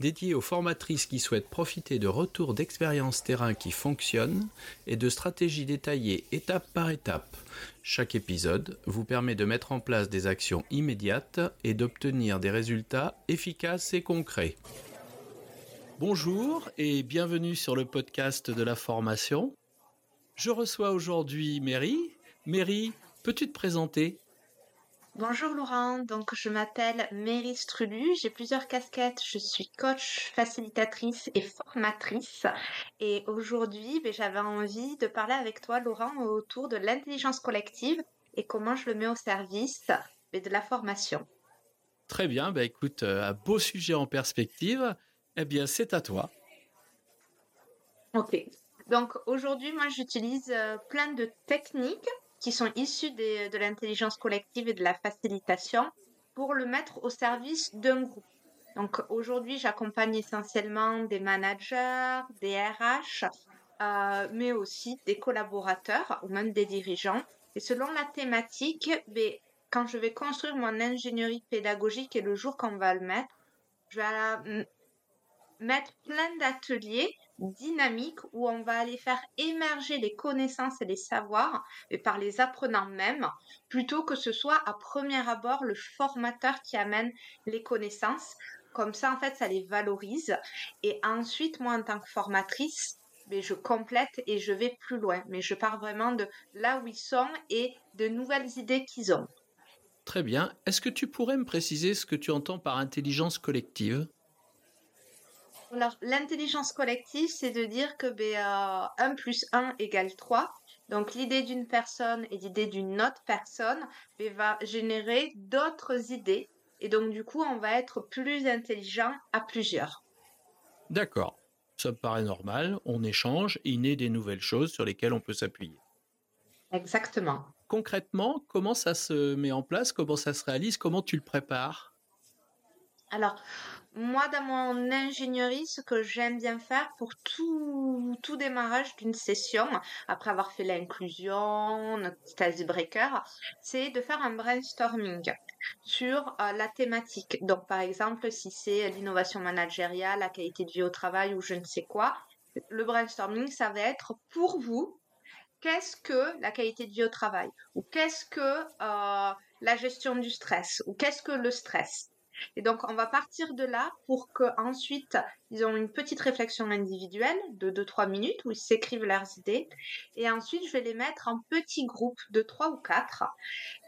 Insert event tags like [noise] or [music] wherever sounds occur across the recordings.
dédié aux formatrices qui souhaitent profiter de retours d'expériences terrain qui fonctionnent et de stratégies détaillées étape par étape. Chaque épisode vous permet de mettre en place des actions immédiates et d'obtenir des résultats efficaces et concrets. Bonjour et bienvenue sur le podcast de la formation. Je reçois aujourd'hui Mary. Mary, peux-tu te présenter? Bonjour Laurent, donc je m'appelle Mary Strulu, j'ai plusieurs casquettes, je suis coach, facilitatrice et formatrice et aujourd'hui ben, j'avais envie de parler avec toi Laurent autour de l'intelligence collective et comment je le mets au service ben, de la formation. Très bien, ben, écoute, euh, un beau sujet en perspective, eh bien c'est à toi. Ok, donc aujourd'hui moi j'utilise euh, plein de techniques qui sont issus de l'intelligence collective et de la facilitation pour le mettre au service d'un groupe. Donc aujourd'hui, j'accompagne essentiellement des managers, des RH, euh, mais aussi des collaborateurs ou même des dirigeants. Et selon la thématique, ben, quand je vais construire mon ingénierie pédagogique et le jour qu'on va le mettre, je vais mettre plein d'ateliers dynamiques où on va aller faire émerger les connaissances et les savoirs par les apprenants même, plutôt que ce soit à premier abord le formateur qui amène les connaissances. Comme ça, en fait, ça les valorise. Et ensuite, moi, en tant que formatrice, mais ben, je complète et je vais plus loin. Mais je pars vraiment de là où ils sont et de nouvelles idées qu'ils ont. Très bien. Est-ce que tu pourrais me préciser ce que tu entends par intelligence collective? Alors, l'intelligence collective, c'est de dire que ben, 1 euh, plus 1 égale 3. Donc, l'idée d'une personne et l'idée d'une autre personne ben, va générer d'autres idées. Et donc, du coup, on va être plus intelligent à plusieurs. D'accord. Ça me paraît normal. On échange, il naît des nouvelles choses sur lesquelles on peut s'appuyer. Exactement. Concrètement, comment ça se met en place? Comment ça se réalise? Comment tu le prépares? Alors, moi, dans mon ingénierie, ce que j'aime bien faire pour tout, tout démarrage d'une session, après avoir fait l'inclusion, notre icebreaker, c'est de faire un brainstorming sur euh, la thématique. Donc, par exemple, si c'est l'innovation managériale, la qualité de vie au travail ou je ne sais quoi, le brainstorming, ça va être pour vous, qu'est-ce que la qualité de vie au travail Ou qu'est-ce que euh, la gestion du stress Ou qu'est-ce que le stress? Et donc, on va partir de là pour qu'ensuite, ils ont une petite réflexion individuelle de 2-3 minutes où ils s'écrivent leurs idées. Et ensuite, je vais les mettre en petits groupes de 3 ou 4.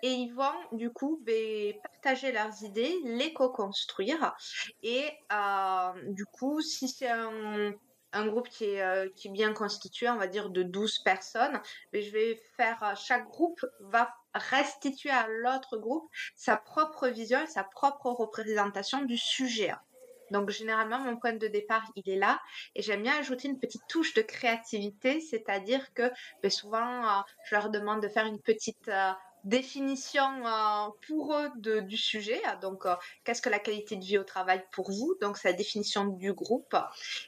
Et ils vont, du coup, ben, partager leurs idées, les co-construire. Et euh, du coup, si c'est un un groupe qui est, euh, qui est bien constitué, on va dire de 12 personnes, mais je vais faire, euh, chaque groupe va restituer à l'autre groupe sa propre vision sa propre représentation du sujet. Donc généralement, mon point de départ, il est là. Et j'aime bien ajouter une petite touche de créativité, c'est-à-dire que ben, souvent, euh, je leur demande de faire une petite définition euh, pour eux de, du sujet. Donc, euh, qu'est-ce que la qualité de vie au travail pour vous Donc, c'est la définition du groupe.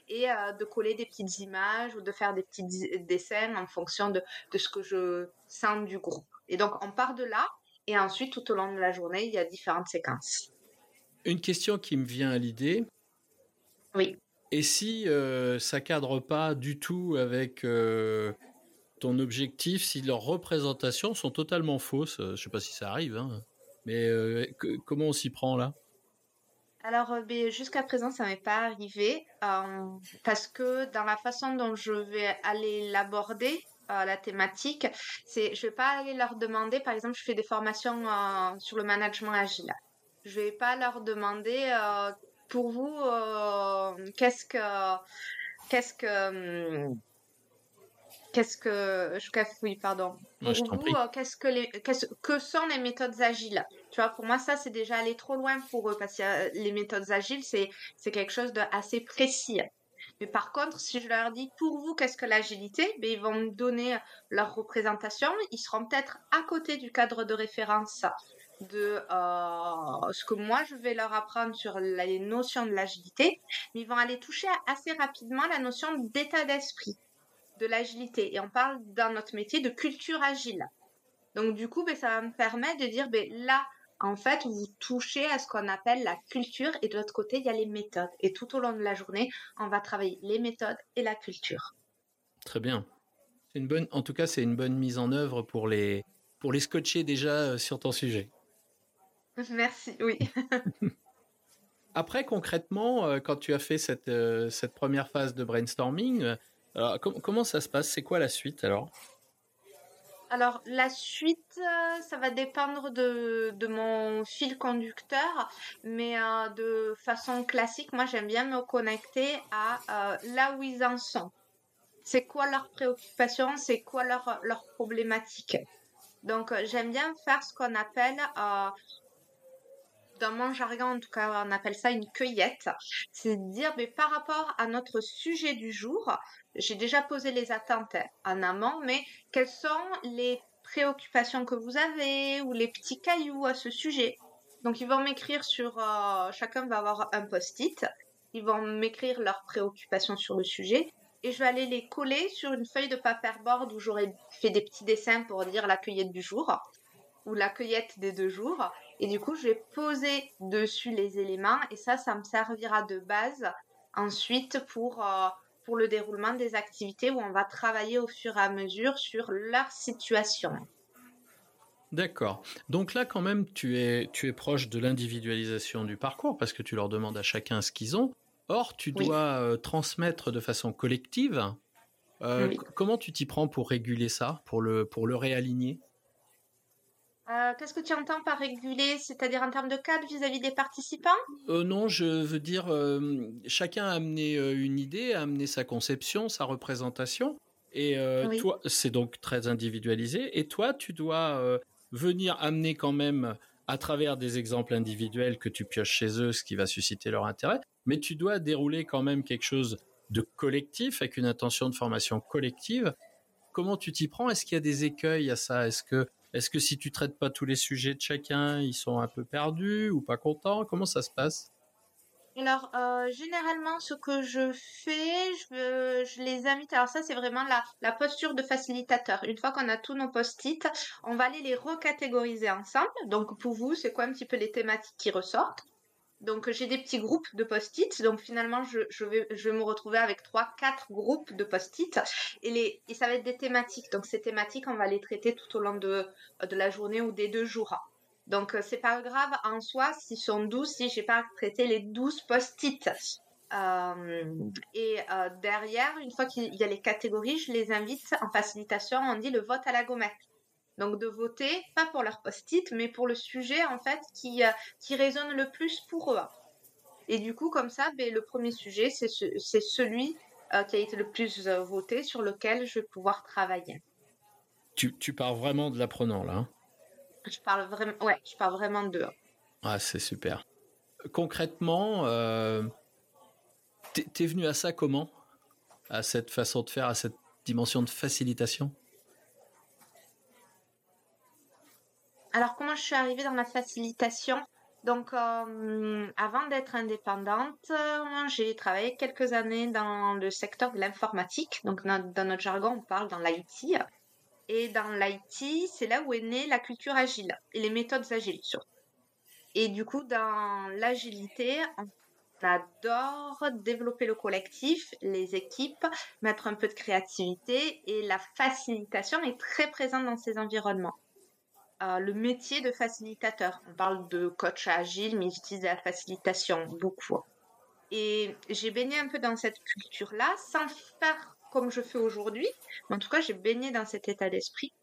Et euh, de coller des petites images ou de faire des petits dessins en fonction de, de ce que je sens du groupe. Et donc, on part de là. Et ensuite, tout au long de la journée, il y a différentes séquences. Une question qui me vient à l'idée. Oui. Et si ça cadre pas du tout avec ton objectif si leurs représentations sont totalement fausses. Euh, Je sais pas si ça arrive, hein, mais euh, comment on s'y prend là? Alors, euh, ben, jusqu'à présent, ça m'est pas arrivé parce que dans la façon dont je vais aller l'aborder, la thématique, c'est je vais pas aller leur demander, par exemple, je fais des formations sur le management agile. Je vais pas leur demander pour vous qu'est-ce que qu'est-ce que hum, Qu'est-ce que je oui pardon. Pour vous, euh, qu'est-ce que les que sont les méthodes agiles? Tu vois, pour moi ça c'est déjà aller trop loin pour eux parce que les méthodes agiles c'est c'est quelque chose de assez précis. Mais par contre, si je leur dis pour vous, qu'est-ce que l'agilité? Ben, Ils vont me donner leur représentation. Ils seront peut-être à côté du cadre de référence de euh, ce que moi je vais leur apprendre sur les notions de l'agilité, mais ils vont aller toucher assez rapidement la notion d'état d'esprit de l'agilité. Et on parle dans notre métier de culture agile. Donc du coup, ben, ça va me permettre de dire, ben, là, en fait, vous touchez à ce qu'on appelle la culture et de l'autre côté, il y a les méthodes. Et tout au long de la journée, on va travailler les méthodes et la culture. Très bien. Une bonne, en tout cas, c'est une bonne mise en œuvre pour les, pour les scotcher déjà euh, sur ton sujet. [laughs] Merci, oui. [laughs] Après, concrètement, euh, quand tu as fait cette, euh, cette première phase de brainstorming, comment ça se passe? C'est quoi la suite alors? Alors, la suite, euh, ça va dépendre de, mon fil conducteur, mais euh, de façon classique, moi, j'aime bien me connecter à euh, là où ils en sont. C'est quoi leurs préoccupations, c'est quoi leur, leur problématique. Donc, j'aime bien faire ce qu'on appelle dans mon jargon, en tout cas, on appelle ça une cueillette. C'est dire, mais par rapport à notre sujet du jour, j'ai déjà posé les attentes en amont, mais quelles sont les préoccupations que vous avez ou les petits cailloux à ce sujet? Donc, ils vont m'écrire sur, euh, chacun va avoir un post-it. Ils vont m'écrire leurs préoccupations sur le sujet et je vais aller les coller sur une feuille de paperboard où j'aurais fait des petits dessins pour dire la cueillette du jour ou la cueillette des deux jours. Et du coup, je vais poser dessus les éléments et ça, ça me servira de base ensuite pour, euh, pour le déroulement des activités où on va travailler au fur et à mesure sur leur situation. D'accord. Donc là, quand même, tu es, tu es proche de l'individualisation du parcours parce que tu leur demandes à chacun ce qu'ils ont. Or, tu dois euh, transmettre de façon collective. Euh, comment tu t'y prends pour réguler ça, pour le, pour le réaligner? Euh, qu'est-ce que tu entends par réguler C'est-à-dire en termes de cadre vis-à-vis des participants? Euh, Non, je veux dire, euh, chacun a amené une idée, a amené sa conception, sa représentation. Et toi, c'est donc très individualisé. Et toi, tu dois venir amener quand même, à travers des exemples individuels que tu pioches chez eux, ce qui va susciter leur intérêt. Mais tu dois dérouler quand même quelque chose de collectif, avec une intention de formation collective. Comment tu t'y prends? Est-ce qu'il y a des écueils à ça? Est-ce que est-ce que si tu traites pas tous les sujets de chacun, ils sont un peu perdus ou pas contents? Comment ça se passe? Alors, euh, généralement, ce que je fais, je, je les invite. Alors ça, c'est vraiment la, la posture de facilitateur. Une fois qu'on a tous nos post-it, on va aller les recatégoriser ensemble. Donc, pour vous, c'est quoi un petit peu les thématiques qui ressortent? Donc j'ai des petits groupes de post-it. Donc finalement, je, vais, je vais me retrouver avec trois, quatre groupes de post-it. Et, et ça va être des thématiques. Donc ces thématiques, on va les traiter tout au long de, de la journée ou des deux jours. Donc c'est pas grave en soi s'ils sont 12, si j'ai pas traité les 12 post-it. Euh, et euh, derrière, une fois qu'il y a les catégories, je les invite en facilitation, on dit le vote à la gommette. Donc de voter, pas pour leur post-it, mais pour le sujet en fait qui, euh, qui résonne le plus pour eux. Et du coup, comme ça, ben, le premier sujet, c'est celui euh, qui a été le plus euh, voté, sur lequel je vais pouvoir travailler. Tu, tu pars vraiment de l'apprenant là hein? Je parle vraiment, ouais, je parle vraiment de. Ah, c'est super. Concrètement, euh, t'es venu à ça comment? À cette façon de faire, à cette dimension de facilitation? Alors, comment je suis arrivée dans la facilitation? Donc, euh, avant d'être indépendante, euh, j'ai travaillé quelques années dans le secteur de l'informatique. Donc, dans, notre jargon, on parle dans l'IT. Et dans l'IT, c'est là où est née la culture agile et les méthodes agiles surtout. Et du coup, dans l'agilité, on adore développer le collectif, les équipes, mettre un peu de créativité et la facilitation est très présente dans ces environnements le métier de facilitateur. On parle de coach agile, mais j'utilise la facilitation beaucoup. Et j'ai baigné un peu dans cette culture-là, sans faire comme je fais aujourd'hui. En tout cas, j'ai baigné dans cet état d'esprit.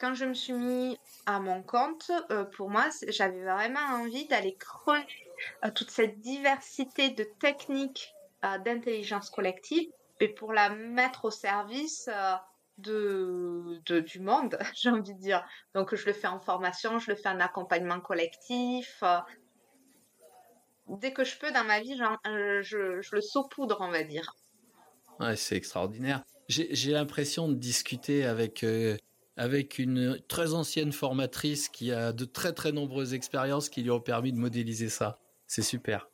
Quand je me suis mis à mon compte, euh, pour moi, j'avais vraiment envie d'aller creuser euh, toute cette diversité de techniques euh, d'intelligence collective et pour la mettre au service de, du monde, [laughs] j'ai envie de dire. Donc je le fais en formation, je le fais en accompagnement collectif. Euh. dès que je peux dans ma vie, euh, je, je, le saupoudre, on va dire. Ouais, c'est extraordinaire. J'ai l'impression de discuter avec euh, avec une très ancienne formatrice qui a de très très nombreuses expériences qui lui ont permis de modéliser ça. C'est super.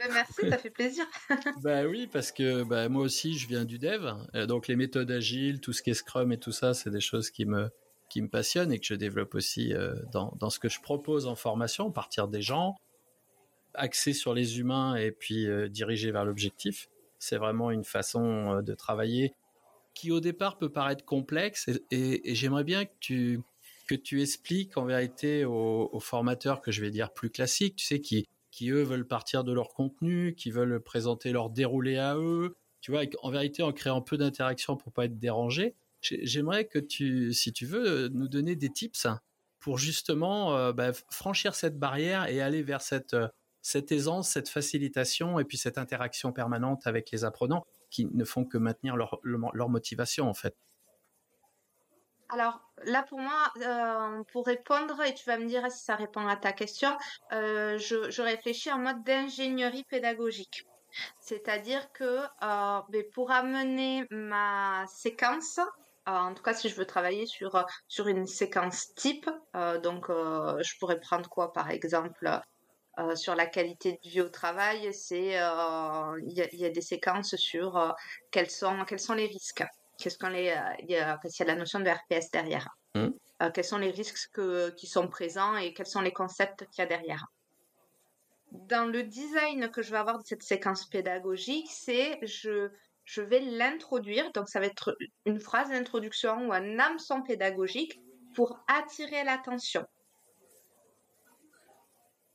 Ben merci, ça fait plaisir. [laughs] bah oui, parce que bah, moi aussi, je viens du dev. Euh, donc les méthodes agiles, tout ce qui est Scrum et tout ça, c'est des choses qui me, qui me passionnent et que je développe aussi euh, dans, dans, ce que je propose en formation, partir des gens, axé sur les humains et puis euh, dirigé vers l'objectif. C'est vraiment une façon de travailler qui au départ peut paraître complexe et, j'aimerais bien que tu que tu expliques en vérité aux, aux, formateurs que je vais dire plus classiques, tu sais, qui qui eux veulent partir de leur contenu, qui veulent présenter leur déroulé à eux, tu vois, en vérité en créant peu d'interaction pour pas être dérangé. J'aimerais que tu, si tu veux, nous donner des tips pour justement euh, bah, franchir cette barrière et aller vers cette, euh, cette aisance, cette facilitation et puis cette interaction permanente avec les apprenants qui ne font que maintenir leur, leur motivation en fait. Alors là, pour moi, euh, pour répondre, et tu vas me dire si ça répond à ta question, euh, je, réfléchis en mode d'ingénierie pédagogique. C'est-à-dire que euh, ben, pour amener ma séquence, en tout cas si je veux travailler sur, une séquence type, donc je pourrais prendre quoi par exemple sur la qualité de vie au travail, c'est il y, y, a des séquences sur quels sont quels sont les risques qu'est-ce qu'on les, euh, il y a, la notion de RPS derrière. Mmh. Euh, quels sont les risques qui sont présents et quels sont les concepts qu'il y a derrière. Dans le design que je vais avoir de cette séquence pédagogique, c'est je, je vais l'introduire, donc ça va être une phrase d'introduction ou un hameçon pédagogique pour attirer l'attention.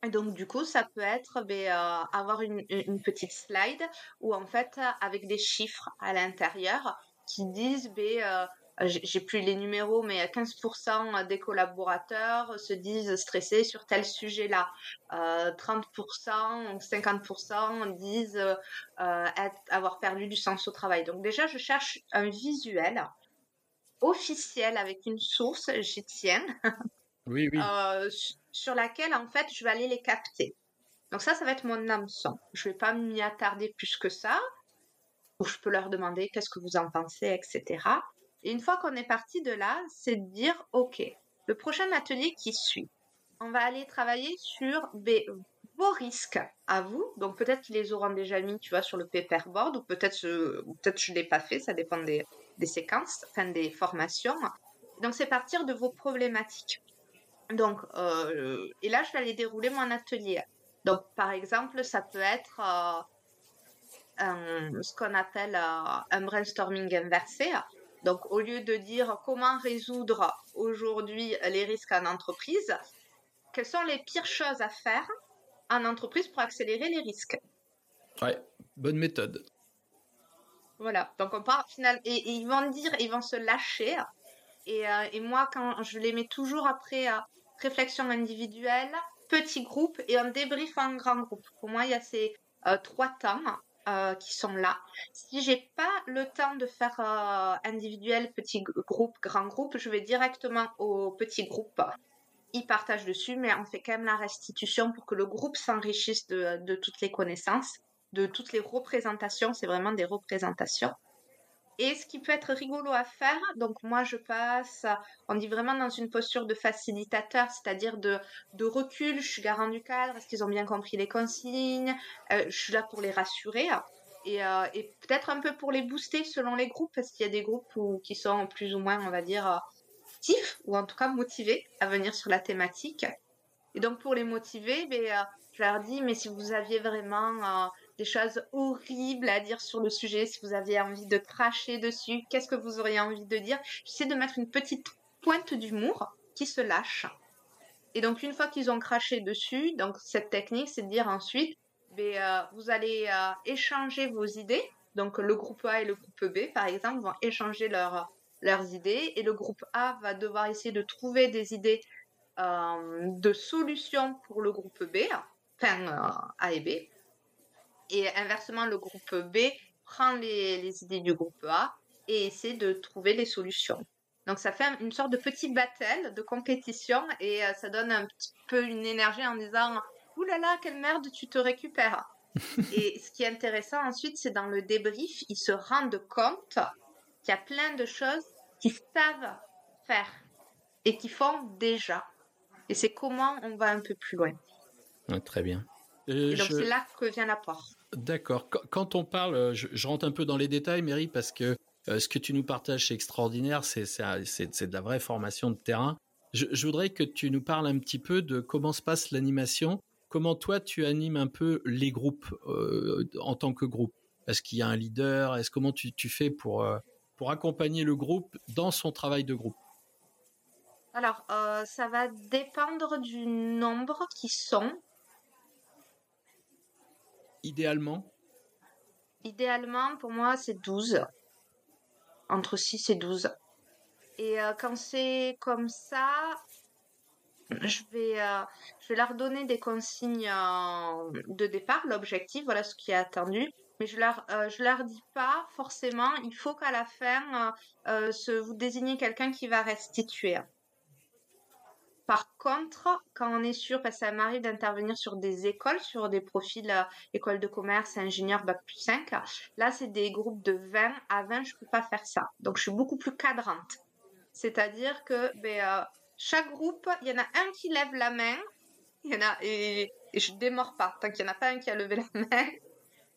Et donc du coup, ça peut être ben, euh, avoir une, une, petite slide où en fait, avec des chiffres à l'intérieur, qui disent, ben, euh, j'ai plus les numéros, mais 15% des collaborateurs se disent stressés sur tel sujet-là. Euh, 30%, 50% disent euh, être, avoir perdu du sens au travail. Donc déjà, je cherche un visuel officiel avec une source, j'y tiens. [laughs] Oui, oui. Euh, sur laquelle, en fait, je vais aller les capter. Donc ça, ça va être mon hameçon. Je vais pas m'y attarder plus que ça où je peux leur demander qu'est-ce que vous en pensez, etc. Et une fois qu'on est parti de là, c'est de dire, OK, le prochain atelier qui suit, on va aller travailler sur vos risques à vous. Donc peut-être qu'ils les auront déjà mis, tu vois, sur le paperboard, ou peut-être peut-être je l'ai pas fait, ça dépend des, des séquences, enfin des formations. Donc c'est partir de vos problématiques. Donc euh, et là je vais aller dérouler mon atelier. Donc par exemple ça peut être euh, ce qu'on appelle euh, un brainstorming inversé. Donc, au lieu de dire comment résoudre aujourd'hui les risques en entreprise, quelles sont les pires choses à faire en entreprise pour accélérer les risques? Ouais, bonne méthode. Voilà, donc on part final et, ils vont dire, ils vont se lâcher. Et, euh, et moi, quand je les mets toujours après euh, réflexion individuelle, petit groupe et un débrief en grand groupe. Pour moi, il y a ces trois temps euh, qui sont là. Si j'ai pas le temps de faire euh, individuel, petit groupe, grand groupe, je vais directement au petit groupe. Ils partagent dessus, mais on fait quand même la restitution pour que le groupe s'enrichisse de, de toutes les connaissances, de toutes les représentations. C'est vraiment des représentations. Et ce qui peut être rigolo à faire, donc moi je passe, on dit vraiment dans une posture de facilitateur, c'est-à-dire de, recul, je suis garant du cadre, est-ce qu'ils ont bien compris les consignes, euh, je suis là pour les rassurer et, euh, et peut-être un peu pour les booster selon les groupes, parce qu'il y a des groupes qui sont plus ou moins, on va dire, actifs ou en tout cas motivés à venir sur la thématique. Et donc pour les motiver, ben, euh, je leur dis, mais si vous aviez vraiment des choses horribles à dire sur le sujet, si vous aviez envie de cracher dessus, qu'est-ce que vous auriez envie de dire? J'essaie de mettre une petite pointe d'humour qui se lâche. Et donc une fois qu'ils ont craché dessus, donc cette technique, c'est de dire ensuite, ben, euh, vous allez euh, échanger vos idées. Donc le groupe A et le groupe B, par exemple, vont échanger leurs leurs idées et le groupe A va devoir essayer de trouver des idées euh, de solutions pour le groupe B, enfin A et B. Et inversement, le groupe B prend les, idées du groupe A et essaie de trouver des solutions. Donc ça fait une sorte de petit battle, de compétition, et euh, ça donne un petit peu une énergie en disant Ouh là là, quelle merde, tu te récupères. [laughs] et ce qui est intéressant ensuite, c'est dans le débrief, ils se rendent compte qu'il y a plein de choses qu'ils savent faire et qu'ils font déjà. Et c'est comment on va un peu plus loin. très bien. et donc c'est là que vient l'apport. D'accord. Quand on parle, je, rentre un peu dans les détails, Mary, parce que euh, ce que tu nous partages, c'est extraordinaire. C'est de la vraie formation de terrain. Je, voudrais que tu nous parles un petit peu de comment se passe l'animation comment toi tu animes un peu les groupes euh, en tant que groupe? Est-ce qu'il y a un leader? Est-ce comment tu, fais pour euh, pour accompagner le groupe dans son travail de groupe? Alors, euh, ça va dépendre du nombre qui sont. Idéalement? Idéalement, pour moi, c'est 12. Entre 6 et 12. Et quand c'est comme ça, je vais, euh, leur donner des consignes euh, de départ, l'objectif, voilà ce qui est attendu. Mais je leur, euh, je leur dis pas forcément, il faut qu'à la fin, se, vous désignez quelqu'un qui va restituer. Par contre, quand on est sûr, parce que ça m'arrive d'intervenir sur des écoles, sur des profils école de commerce, ingénieur, bac plus 5, là, c'est des groupes de 20 à 20, je peux pas faire ça. Donc, je suis beaucoup plus cadrante. C'est-à-dire que ben, chaque groupe, il y en a un qui lève la main, y en a et, et je démords pas tant qu'il n'y en a pas un qui a levé la [laughs] main.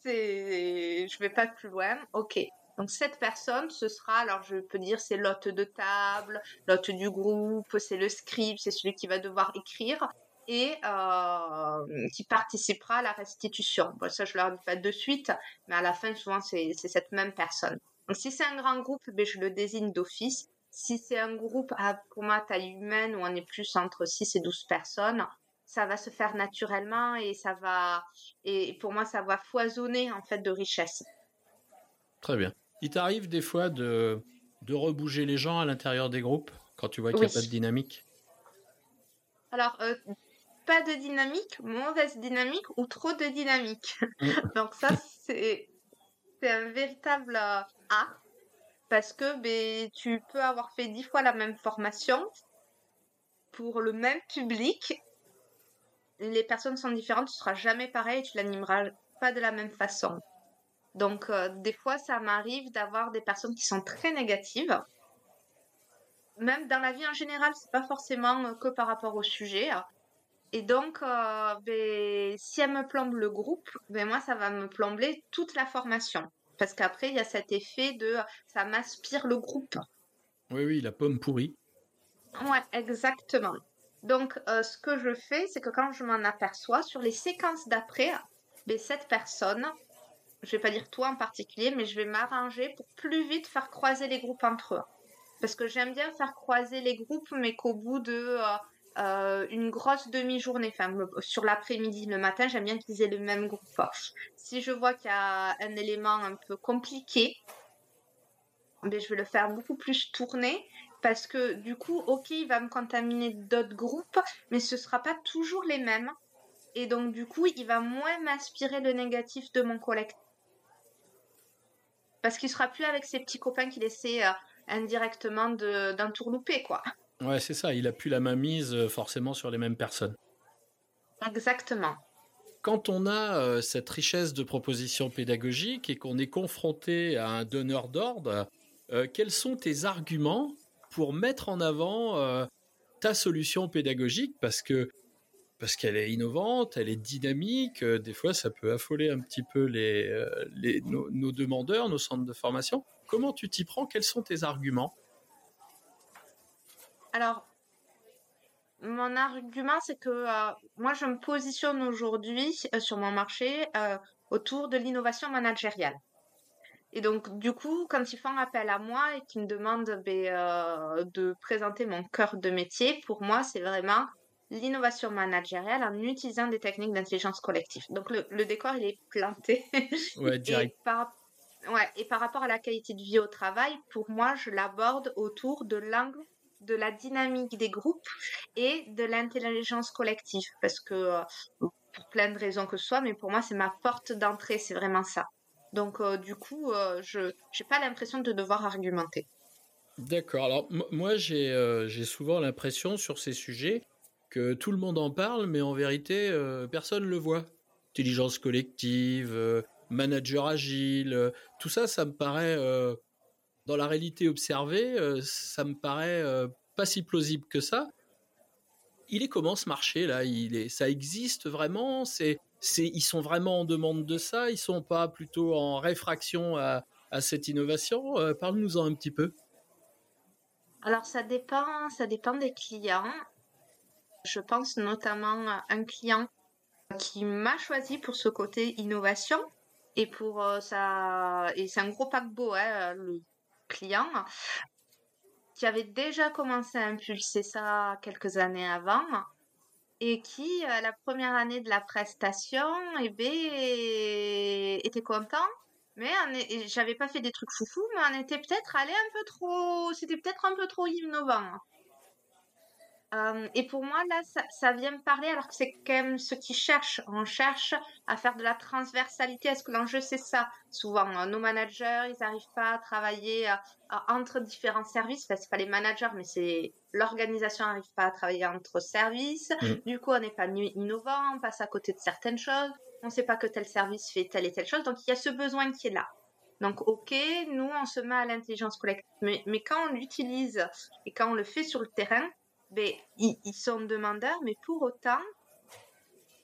C'est, je vais pas plus loin. Ok. Donc cette personne, ce sera, alors je peux dire, c'est l'hôte de table, l'hôte du groupe, c'est le scribe, c'est celui qui va devoir écrire et euh, qui participera à la restitution. Bon, ça, je leur dis pas de suite, mais à la fin, souvent, c'est cette même personne. Donc si c'est un grand groupe, ben, je le désigne d'office si c'est un groupe à, pour moi, taille humaine, où on est plus entre 6 et 12 personnes, ça va se faire naturellement et ça va, et pour moi, ça va foisonner, en fait, de richesse. Très bien. Il t'arrive des fois de, de rebouger les gens à l'intérieur des groupes quand tu vois qu'il n'y a pas de dynamique? Alors, euh, pas de dynamique, mauvaise dynamique ou trop de dynamique. [laughs] Donc ça, c'est un véritable euh, A parce que ben, tu peux avoir fait dix fois la même formation pour le même public. Les personnes sont différentes, ce sera jamais pareil, tu l'animeras pas de la même façon. Donc euh, des fois, ça m'arrive d'avoir des personnes qui sont très négatives. Même dans la vie en général, c'est pas forcément euh, que par rapport au sujet. Et donc, euh, ben, si elle me plombe le groupe, ben moi, ça va me plomber toute la formation. Parce qu'après, il y a cet effet de ça m'aspire le groupe. Oui, oui, la pomme pourrie. Ouais, exactement. Donc, euh, ce que je fais, c'est que quand je m'en aperçois, sur les séquences d'après, ben, cette personne, je vais pas dire toi en particulier, mais je vais m'arranger pour plus vite faire croiser les groupes entre eux. Parce que j'aime bien faire croiser les groupes, mais qu'au bout de euh, euh, une grosse demi-journée, enfin sur l'après-midi, le matin, j'aime bien qu'ils aient le même groupe. Si je vois qu'il y a un élément un peu compliqué, ben, je vais le faire beaucoup plus tourner parce que du coup, ok, il va me contaminer d'autres groupes, mais ce sera pas toujours les mêmes. Et donc du coup, il va moins m'inspirer le négatif de mon collectif. Parce qu'il sera plus avec ses petits copains qu'il essaie euh, indirectement d'un tour loupé, quoi. Ouais, c'est ça. Il a plus la main mise euh, forcément sur les mêmes personnes. Exactement. Quand on a euh, cette richesse de propositions pédagogiques et qu'on est confronté à un donneur d'ordre, quels sont tes arguments pour mettre en avant ta solution pédagogique? Parce que parce qu'elle est innovante, elle est dynamique. des fois, ça peut affoler un petit peu les, les nos demandeurs, nos centres de formation. Comment tu t'y prends? Quels sont tes arguments? Alors, mon argument, c'est que euh, moi, je me positionne aujourd'hui euh, sur mon marché euh, autour de l'innovation managériale. Et donc, du coup, quand ils font appel à moi et qu'ils me demandent ben, de présenter mon cœur de métier, pour moi, c'est vraiment l'innovation managériale en utilisant des techniques d'intelligence collective. Donc, le, décor, il est planté. [laughs] Ouais, direct. et, par, ouais, et par rapport à la qualité de vie au travail, pour moi, je l'aborde autour de l'angle de la dynamique des groupes et de l'intelligence collective. Parce que, euh, pour plein de raisons que ce soit, mais pour moi, c'est ma porte d'entrée, c'est vraiment ça. Donc, euh, du coup, euh, je n'ai pas l'impression de devoir argumenter. D'accord. Alors, moi, j'ai souvent l'impression sur ces sujets que tout le monde en parle, mais en vérité, personne ne le voit. intelligence collective, manager agile, tout ça, ça me paraît, dans la réalité observée, ça me paraît pas si plausible que ça. Il est comment ce marché là? Il est, ça existe vraiment? C'est, c'est, ils sont vraiment en demande de ça? Ils sont pas plutôt en réfraction à, à cette innovation? Parle-nous-en un petit peu. Alors ça dépend, ça dépend des clients. Je pense notamment à un client qui m'a choisi pour ce côté innovation et pour euh, ça et c'est un gros paquebot hein, le client qui avait déjà commencé à impulser ça quelques années avant et qui à la première année de la prestation eh ben, était content mais j'avais pas fait des trucs foufou, mais on était peut-être allé un peu trop, c'était peut-être un peu trop innovant. Euh, et pour moi, là, ça, vient me parler, alors que c'est quand même ce qu'ils cherchent. On cherche à faire de la transversalité. Est-ce que l'enjeu, c'est ça? Souvent, euh, nos managers, ils n'arrivent pas à travailler euh, entre différents services. Enfin, c'est pas les managers, mais c'est l'organisation n'arrive pas à travailler entre services. Mm. Du coup, on n'est pas innovant, on passe à côté de certaines choses on ne sait pas que tel service fait telle et telle chose. Donc il y a ce besoin qui est là. Donc ok, nous on se met à l'intelligence collective, mais, mais quand on l'utilise et quand on le fait sur le terrain, ben, ils, sont demandeurs, mais pour autant,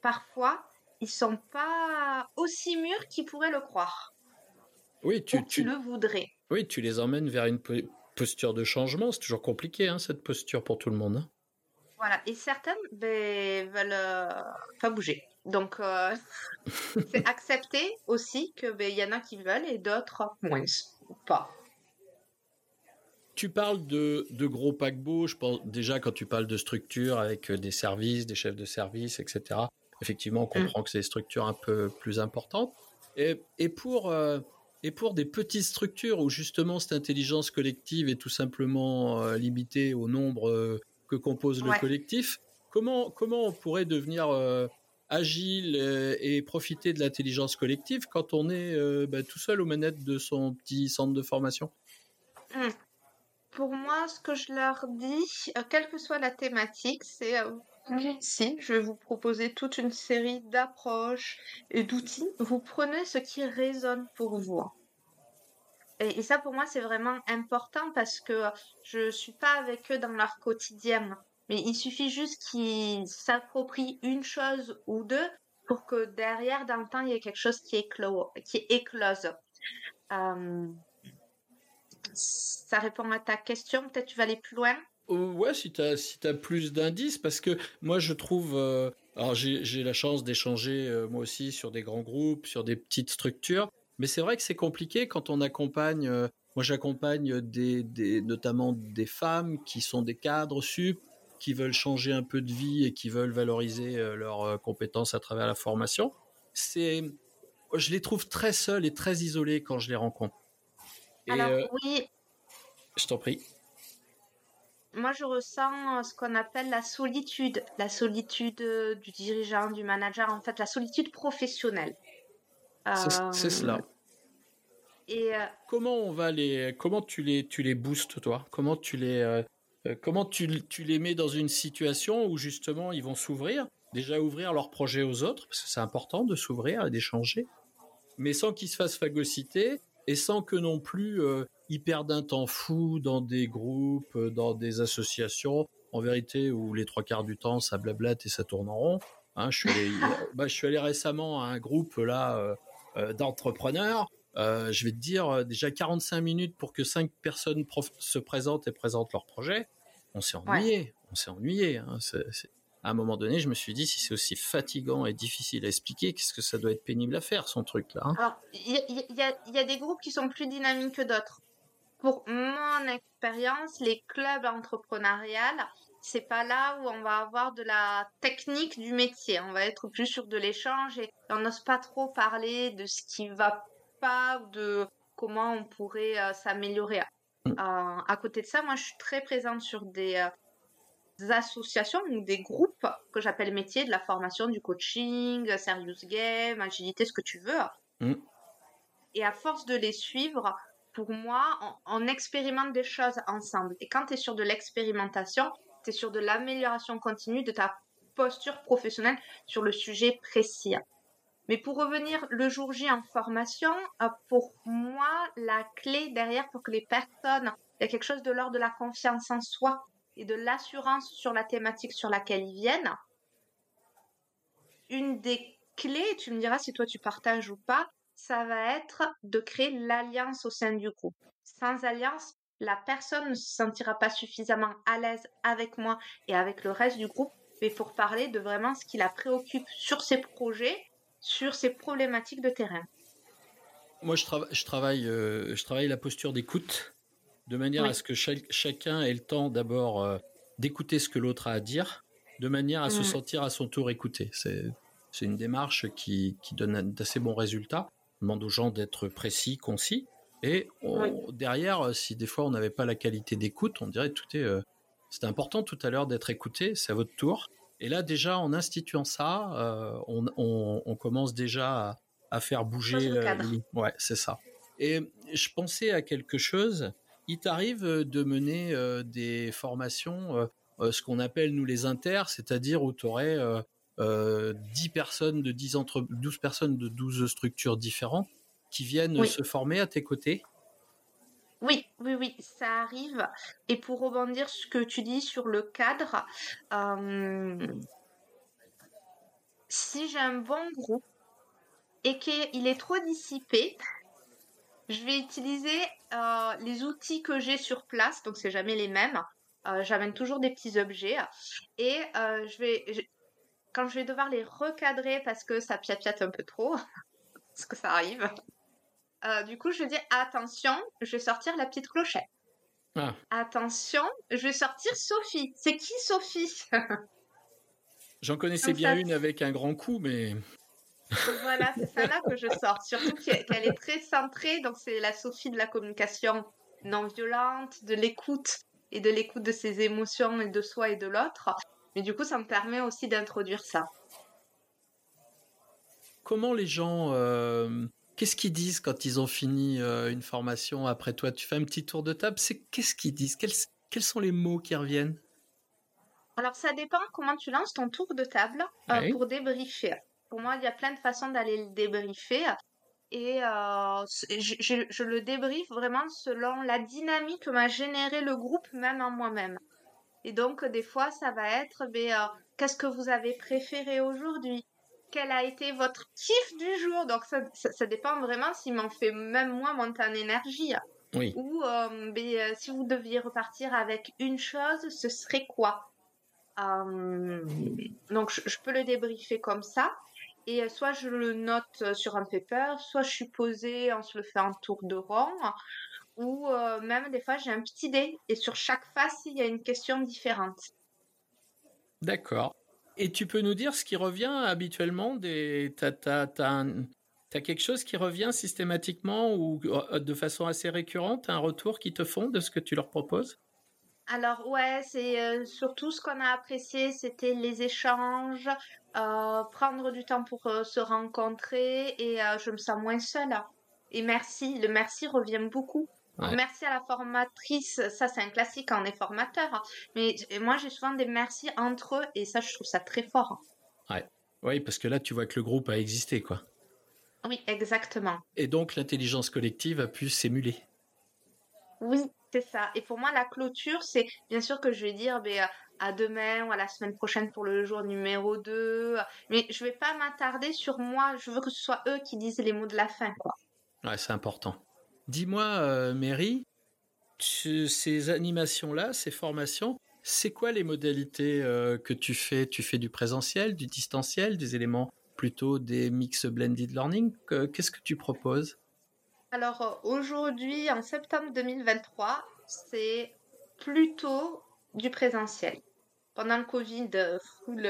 parfois, ils sont pas aussi mûrs qu'ils pourraient le croire. Oui, tu, tu le voudrais. Oui, tu les emmènes vers une posture de changement. C'est toujours compliqué, hein, cette posture pour tout le monde. Hein. Voilà, et certaines ben, veulent euh, pas bouger. Donc, euh, [laughs] c'est accepter aussi que ben, y en a qui veulent et d'autres moins, pas. Tu parles de, de, gros paquebots. Je pense déjà quand tu parles de structures avec euh, des services, des chefs de service, etc. Effectivement, on comprend mm. que c'est des structures un peu plus importantes. Et, et pour euh, et pour des petites structures où justement cette intelligence collective est tout simplement limitée au nombre que compose le collectif, comment comment on pourrait devenir agile euh, et profiter de l'intelligence collective quand on est euh, bah, tout seul aux manettes de son petit centre de formation? Hmm. Pour moi, ce que je leur dis, euh, quelle que soit la thématique, c'est si je vais vous proposer toute une série d'approches et d'outils. Vous prenez ce qui résonne pour vous. Et, et ça, pour moi, c'est vraiment important parce que je suis pas avec eux dans leur quotidien. Mais il suffit juste qu'ils s'approprient une chose ou deux pour que derrière, dans le temps, il y ait quelque chose qui, éclose. Qui éclose. Euh, ça répond à ta question. Peut-être tu vas aller plus loin. Euh, ouais, si tu as, si plus d'indices, parce que moi je trouve. Euh, alors j'ai la chance d'échanger moi aussi sur des grands groupes, sur des petites structures, mais c'est vrai que c'est compliqué quand on accompagne. moi j'accompagne des, notamment des femmes qui sont des cadres sup, qui veulent changer un peu de vie et qui veulent valoriser euh, leurs euh, compétences à travers la formation, c'est, je les trouve très seuls et très isolés quand je les rencontre. Alors euh, oui. Je t'en prie. Moi, je ressens ce qu'on appelle la solitude, la solitude du dirigeant, du manager, en fait, la solitude professionnelle. C'est cela. Et comment on va les, comment tu les, tu les boostes toi? Comment tu les, euh, comment tu, les mets dans une situation où justement ils vont s'ouvrir, déjà ouvrir leur projet aux autres, parce que c'est important de s'ouvrir et d'échanger, mais sans qu'ils se fassent phagocyter et sans que non plus euh, ils perdent un temps fou dans des groupes, euh, dans des associations, en vérité où les trois quarts du temps ça blablate et ça tourne en rond. Hein, je, suis allé, [laughs] bah, je suis allé récemment à un groupe là d'entrepreneurs. je vais te dire déjà 45 minutes pour que cinq personnes se présentent et présentent leur projet on s'est ennuyé, on s'est ennuyé. Hein. À un moment donné, je me suis dit, si c'est aussi fatigant et difficile à expliquer, qu'est-ce que ça doit être pénible à faire, son truc-là hein? Alors, il y, a, des groupes qui sont plus dynamiques que d'autres. Pour mon expérience, les clubs entrepreneuriales, c'est pas là où on va avoir de la technique du métier. On va être plus sur de l'échange et on n'ose pas trop parler de ce qui va pas ou de comment on pourrait euh, s'améliorer. Mm. Euh, à côté de ça, moi, je suis très présente sur des, euh, associations ou des groupes que j'appelle métiers, de la formation, du coaching, serious game, agilité, ce que tu veux. Mm. Et à force de les suivre, pour moi, on, expérimente des choses ensemble. Et quand tu es sur de l'expérimentation, tu es sur de l'amélioration continue de ta posture professionnelle sur le sujet précis. Mais pour revenir le jour J en formation, euh, pour moi, la clé derrière pour que les personnes, il y a quelque chose de l'ordre de la confiance en soi et de l'assurance sur la thématique sur laquelle ils viennent. Une des clés, tu me diras si toi tu partages ou pas, ça va être de créer l'alliance au sein du groupe. Sans alliance, la personne ne se sentira pas suffisamment à l'aise avec moi et avec le reste du groupe, mais pour parler de vraiment ce qui la préoccupe sur ses projets, sur ses problématiques de terrain. Moi, je, travaille, euh, je travaille la posture d'écoute, de manière à ce que chacun ait le temps d'abord euh, d'écouter ce que l'autre a à dire, de manière à se sentir à son tour écouté. C'est une démarche qui, qui donne d'assez bons résultats. On demande aux gens d'être précis, concis. Et derrière, euh, si des fois on n'avait pas la qualité d'écoute, on dirait tout est. Euh, c'était important tout à l'heure d'être écouté, c'est à votre tour. Et là, déjà, en instituant ça, euh, on, commence déjà à, faire bouger. Le ouais, c'est ça. Et je pensais à quelque chose. Il t'arrive de mener des formations, ce qu'on appelle nous les inters, c'est-à-dire où tu aurais 10 personnes de 10 entre 12 personnes de 12 structures différentes qui viennent se former à tes côtés? Oui, oui, oui, ça arrive. Et pour rebondir ce que tu dis sur le cadre, euh, si j'ai un bon groupe et qu'il est trop dissipé, je vais utiliser euh, les outils que j'ai sur place, donc c'est jamais les mêmes. Euh, j'amène toujours des petits objets et je vais, quand je vais devoir les recadrer parce que ça piate un peu trop, [laughs] parce que ça arrive, euh, du coup, je dis attention, je vais sortir la petite clochette. Ah. Attention, je vais sortir Sophie. C'est qui Sophie? [laughs] J'en connaissais bien une avec un grand coup, mais. Voilà, c'est celle-là que je sors. Surtout qu'elle est très centrée, donc c'est la Sophie de la communication non violente, de l'écoute et de l'écoute de ses émotions et de soi et de l'autre. Mais du coup, ça me permet aussi d'introduire ça. Comment les gens euh, Qu'est-ce qu'ils disent quand ils ont fini euh, une formation après toi? Tu fais un petit tour de table, c'est qu'est-ce qu'ils disent? Quels, sont les mots qui reviennent? Alors ça dépend comment tu lances ton tour de table euh, pour débriefer. Pour moi, il y a plein de façons d'aller le débriefer. Et euh, je, je, le débriefe vraiment selon la dynamique que m'a généré le groupe, même en moi-même. Et donc, des fois, ça va être, ben, qu'est-ce que vous avez préféré aujourd'hui? Quel a été votre kiff du jour? Donc ça, ça, dépend vraiment s'il m'en fait même moi monter en énergie. Oui. Ou euh, ben, euh, si vous deviez repartir avec une chose, ce serait quoi? Euh, Donc je, peux le débriefer comme ça. Et soit je le note sur un paper, soit je suis posée, on se le fait en tour de rond. Ou même des fois j'ai un petit dé et sur chaque face il y a une question différente. D'accord. Et tu peux nous dire ce qui revient habituellement des... T'as, quelque chose qui revient systématiquement ou euh, de façon assez récurrente, un retour qui te font de ce que tu leur proposes? Alors ouais, c'est euh, surtout ce qu'on a apprécié, c'était les échanges, euh, prendre du temps pour se rencontrer et je me sens moins seule. Et merci, le merci revient beaucoup. Merci à la formatrice, ça c'est un classique quand on est formateur. Mais moi j'ai souvent des merci entre eux et ça je trouve ça très fort. Ouais. Oui, parce que là tu vois que le groupe a existé quoi. Oui, exactement. Et donc l'intelligence collective a pu s'émuler. Oui, c'est ça. Et pour moi la clôture, c'est bien sûr que je vais dire ben, à demain ou à la semaine prochaine pour le jour numéro 2. Mais je vais pas m'attarder sur moi, je veux que ce soit eux qui disent les mots de la fin quoi. Ouais, c'est important. Dis-moi, euh, Mary, ces animations-là, ces formations, c'est quoi les modalités euh, que tu fais? Tu fais du présentiel, du distanciel, des éléments plutôt des mix blended learning? Qu'est-ce que tu proposes? Alors euh, aujourd'hui, en septembre 2023, c'est plutôt du présentiel. Pendant le Covid, full,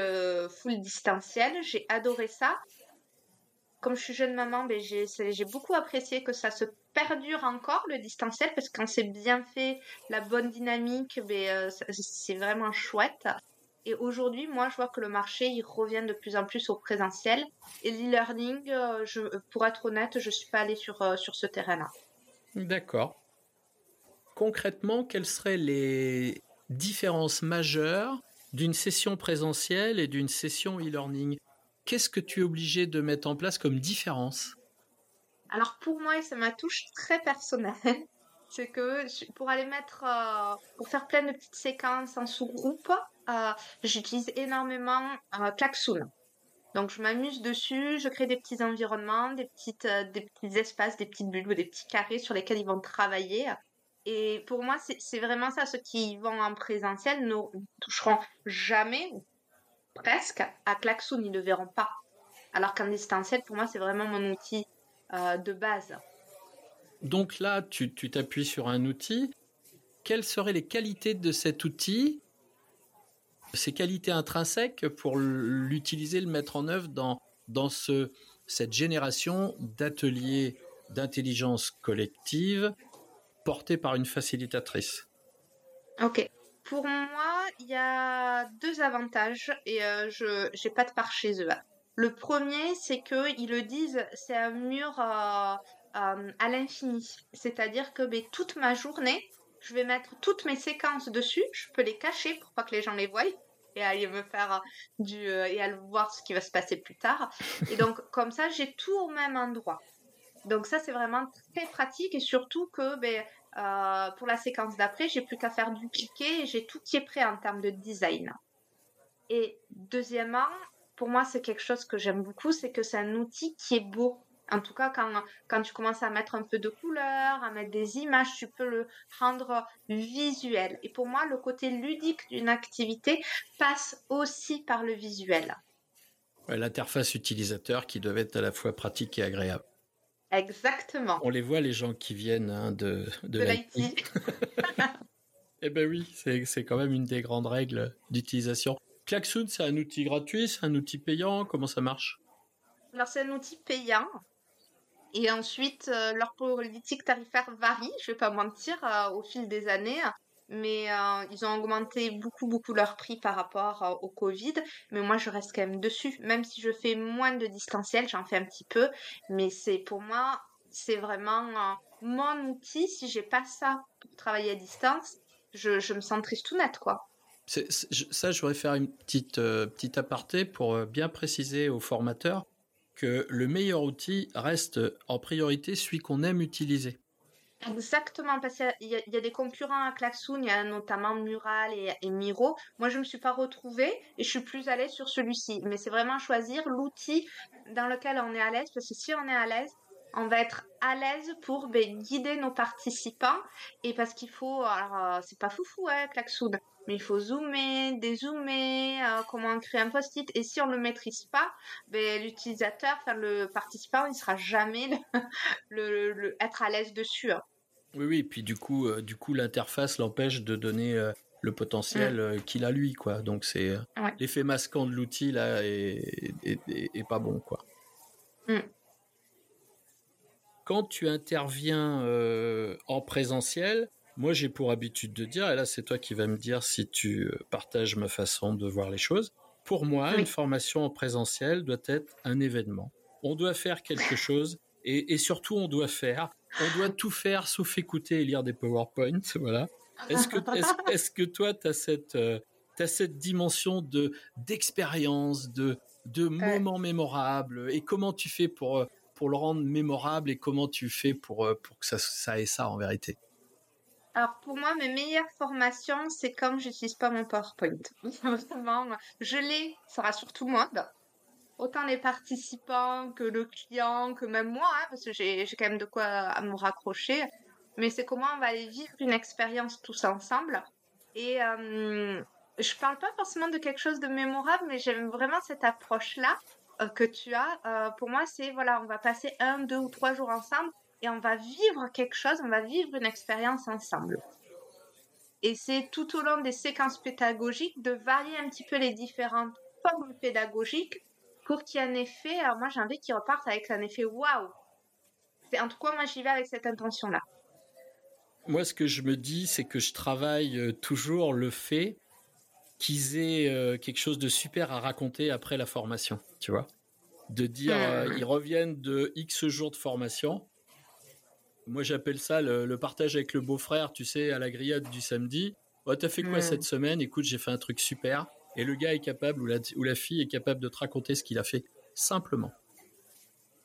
full distanciel, j'ai adoré ça. Comme je suis jeune maman, ben j'ai beaucoup apprécié que ça se perdure encore le distanciel parce que quand c'est bien fait, la bonne dynamique, ben, euh, c'est vraiment chouette. Et aujourd'hui, moi, je vois que le marché, il revient de plus en plus au présentiel. Et l'e-learning, euh, pour être honnête, je suis pas allée sur, euh, sur ce terrain-là. D'accord. Concrètement, quelles seraient les différences majeures d'une session présentielle et d'une session e-learning? Qu'est-ce que tu es obligé de mettre en place comme différence? Alors pour moi, et c'est ma touche très personnelle, [laughs] c'est que pour aller mettre, euh, pour faire plein de petites séquences en sous-groupe, euh, j'utilise énormément euh, Klaxoon. Donc je m'amuse dessus, je crée des petits environnements, des petites, des petits espaces, des petites bulles ou des petits carrés sur lesquels ils vont travailler. Et pour moi, c'est vraiment ça. Ceux qui vont en présentiel ne toucheront jamais, presque, à Klaxoon. Ils ne le verront pas. Alors qu'en distanciel, pour moi, c'est vraiment mon outil de base. Donc là, tu t'appuies sur un outil. Quelles seraient les qualités de cet outil? Ses qualités intrinsèques pour l'utiliser, le mettre en œuvre dans, dans ce, cette génération d'ateliers d'intelligence collective portés par une facilitatrice Ok. Pour moi, il y a deux avantages et euh, je n'ai pas de part chez eux. Le premier, c'est qu'ils le disent, c'est un mur euh, euh, à l'infini. C'est-à-dire que ben, toute ma journée, je vais mettre toutes mes séquences dessus. Je peux les cacher pour pas que les gens les voient et aller me faire du euh, et aller voir ce qui va se passer plus tard. Et donc [laughs] comme ça, j'ai tout au même endroit. Donc ça c'est vraiment très pratique et surtout que ben, euh, pour la séquence d'après, j'ai plus qu'à faire dupliquer et j'ai tout qui est prêt en termes de design. Et deuxièmement, pour moi c'est quelque chose que j'aime beaucoup, c'est que c'est un outil qui est beau. En tout cas, quand, quand tu commences à mettre un peu de couleur, à mettre des images, tu peux le rendre visuel. Et pour moi, le côté ludique d'une activité passe aussi par le visuel. L'interface utilisateur qui doit être à la fois pratique et agréable. Exactement. On les voit, les gens qui viennent hein, de, de, de l'IT. [laughs] eh ben oui, c'est quand même une des grandes règles d'utilisation. Klaxoon, c'est un outil gratuit, c'est un outil payant, comment ça marche? Alors c'est un outil payant et ensuite, euh, leur politique tarifaire varie, je vais pas mentir, euh, au fil des années. Mais euh, ils ont augmenté beaucoup, beaucoup leur prix par rapport au Covid. Mais moi, je reste quand même dessus. Même si je fais moins de distanciel, j'en fais un petit peu. Mais c'est pour moi, c'est vraiment mon outil. Si j'ai pas ça pour travailler à distance, je, je me sens triste tout net, quoi. ça, je voudrais faire une petite, petite aparté pour bien préciser aux formateurs que le meilleur outil reste en priorité celui qu'on aime utiliser. Exactement, parce qu'il y, a des concurrents à Klaxoon, il y a notamment Mural et, Miro. Moi, je ne me suis pas retrouvée et je suis plus à l'aise sur celui-ci. Mais c'est vraiment choisir l'outil dans lequel on est à l'aise, parce que si on est à l'aise, on va être à l'aise pour ben, guider nos participants et parce qu'il faut, alors euh, c'est pas foufou, hein, Klaxoon, mais il faut zoomer, dézoomer, euh, comment créer un post-it. Et si on ne le maîtrise pas, ben, l'utilisateur, enfin le participant, il sera jamais [laughs] le, être à l'aise dessus. Hein. Oui, oui. Puis du coup, euh, du coup, l'interface l'empêche de donner euh, le potentiel mm. qu'il a lui, quoi. Donc c'est l'effet masquant de l'outil là est, pas bon, quoi. Mm. Quand tu interviens en présentiel, moi, j'ai pour habitude de dire, et là, c'est toi qui vas me dire si tu euh, partages ma façon de voir les choses. Pour moi, une formation en présentiel doit être un événement. On doit faire quelque chose et, surtout, on doit faire. On doit tout faire sauf écouter et lire des PowerPoint. [laughs] Voilà. Est-ce que, est-ce, que toi, tu as cette, euh, cette dimension de, d'expérience, de, de moments mémorables? Et comment tu fais pour, euh, pour le rendre mémorable et comment tu fais pour, pour que ça, ça ait ça en vérité? Alors pour moi, mes meilleures formations, c'est comme je n'utilise pas mon PowerPoint. [laughs] Vraiment, je l'ai, ça rassure tout le monde. Autant les participants que le client, que même moi, hein, parce que j'ai quand même de quoi me raccrocher. Mais c'est comment on va aller vivre une expérience tous ensemble. Et euh, je parle pas forcément de quelque chose de mémorable, mais j'aime vraiment cette approche-là euh, que tu as. Euh, pour moi, c'est voilà, on va passer un, deux ou trois jours ensemble et on va vivre quelque chose, on va vivre une expérience ensemble. Et c'est tout au long des séquences pédagogiques de varier un petit peu les différentes formes pédagogiques pour qu'il y ait un effet. Alors moi, j'ai envie qu'ils repartent avec un effet waouh. En tout cas, moi, j'y vais avec cette intention-là. Moi, ce que je me dis, c'est que je travaille euh, toujours le fait qu'ils aient euh, quelque chose de super à raconter après la formation, tu vois. De dire, euh, hmm. ils reviennent de X jours de formation, moi, j'appelle ça le, partage avec le beau-frère, tu sais, à la grillade du samedi. Oh, t'as fait quoi cette semaine? Écoute, j'ai fait un truc super. Et le gars est capable ou la, ou la fille est capable de te raconter ce qu'il a fait simplement.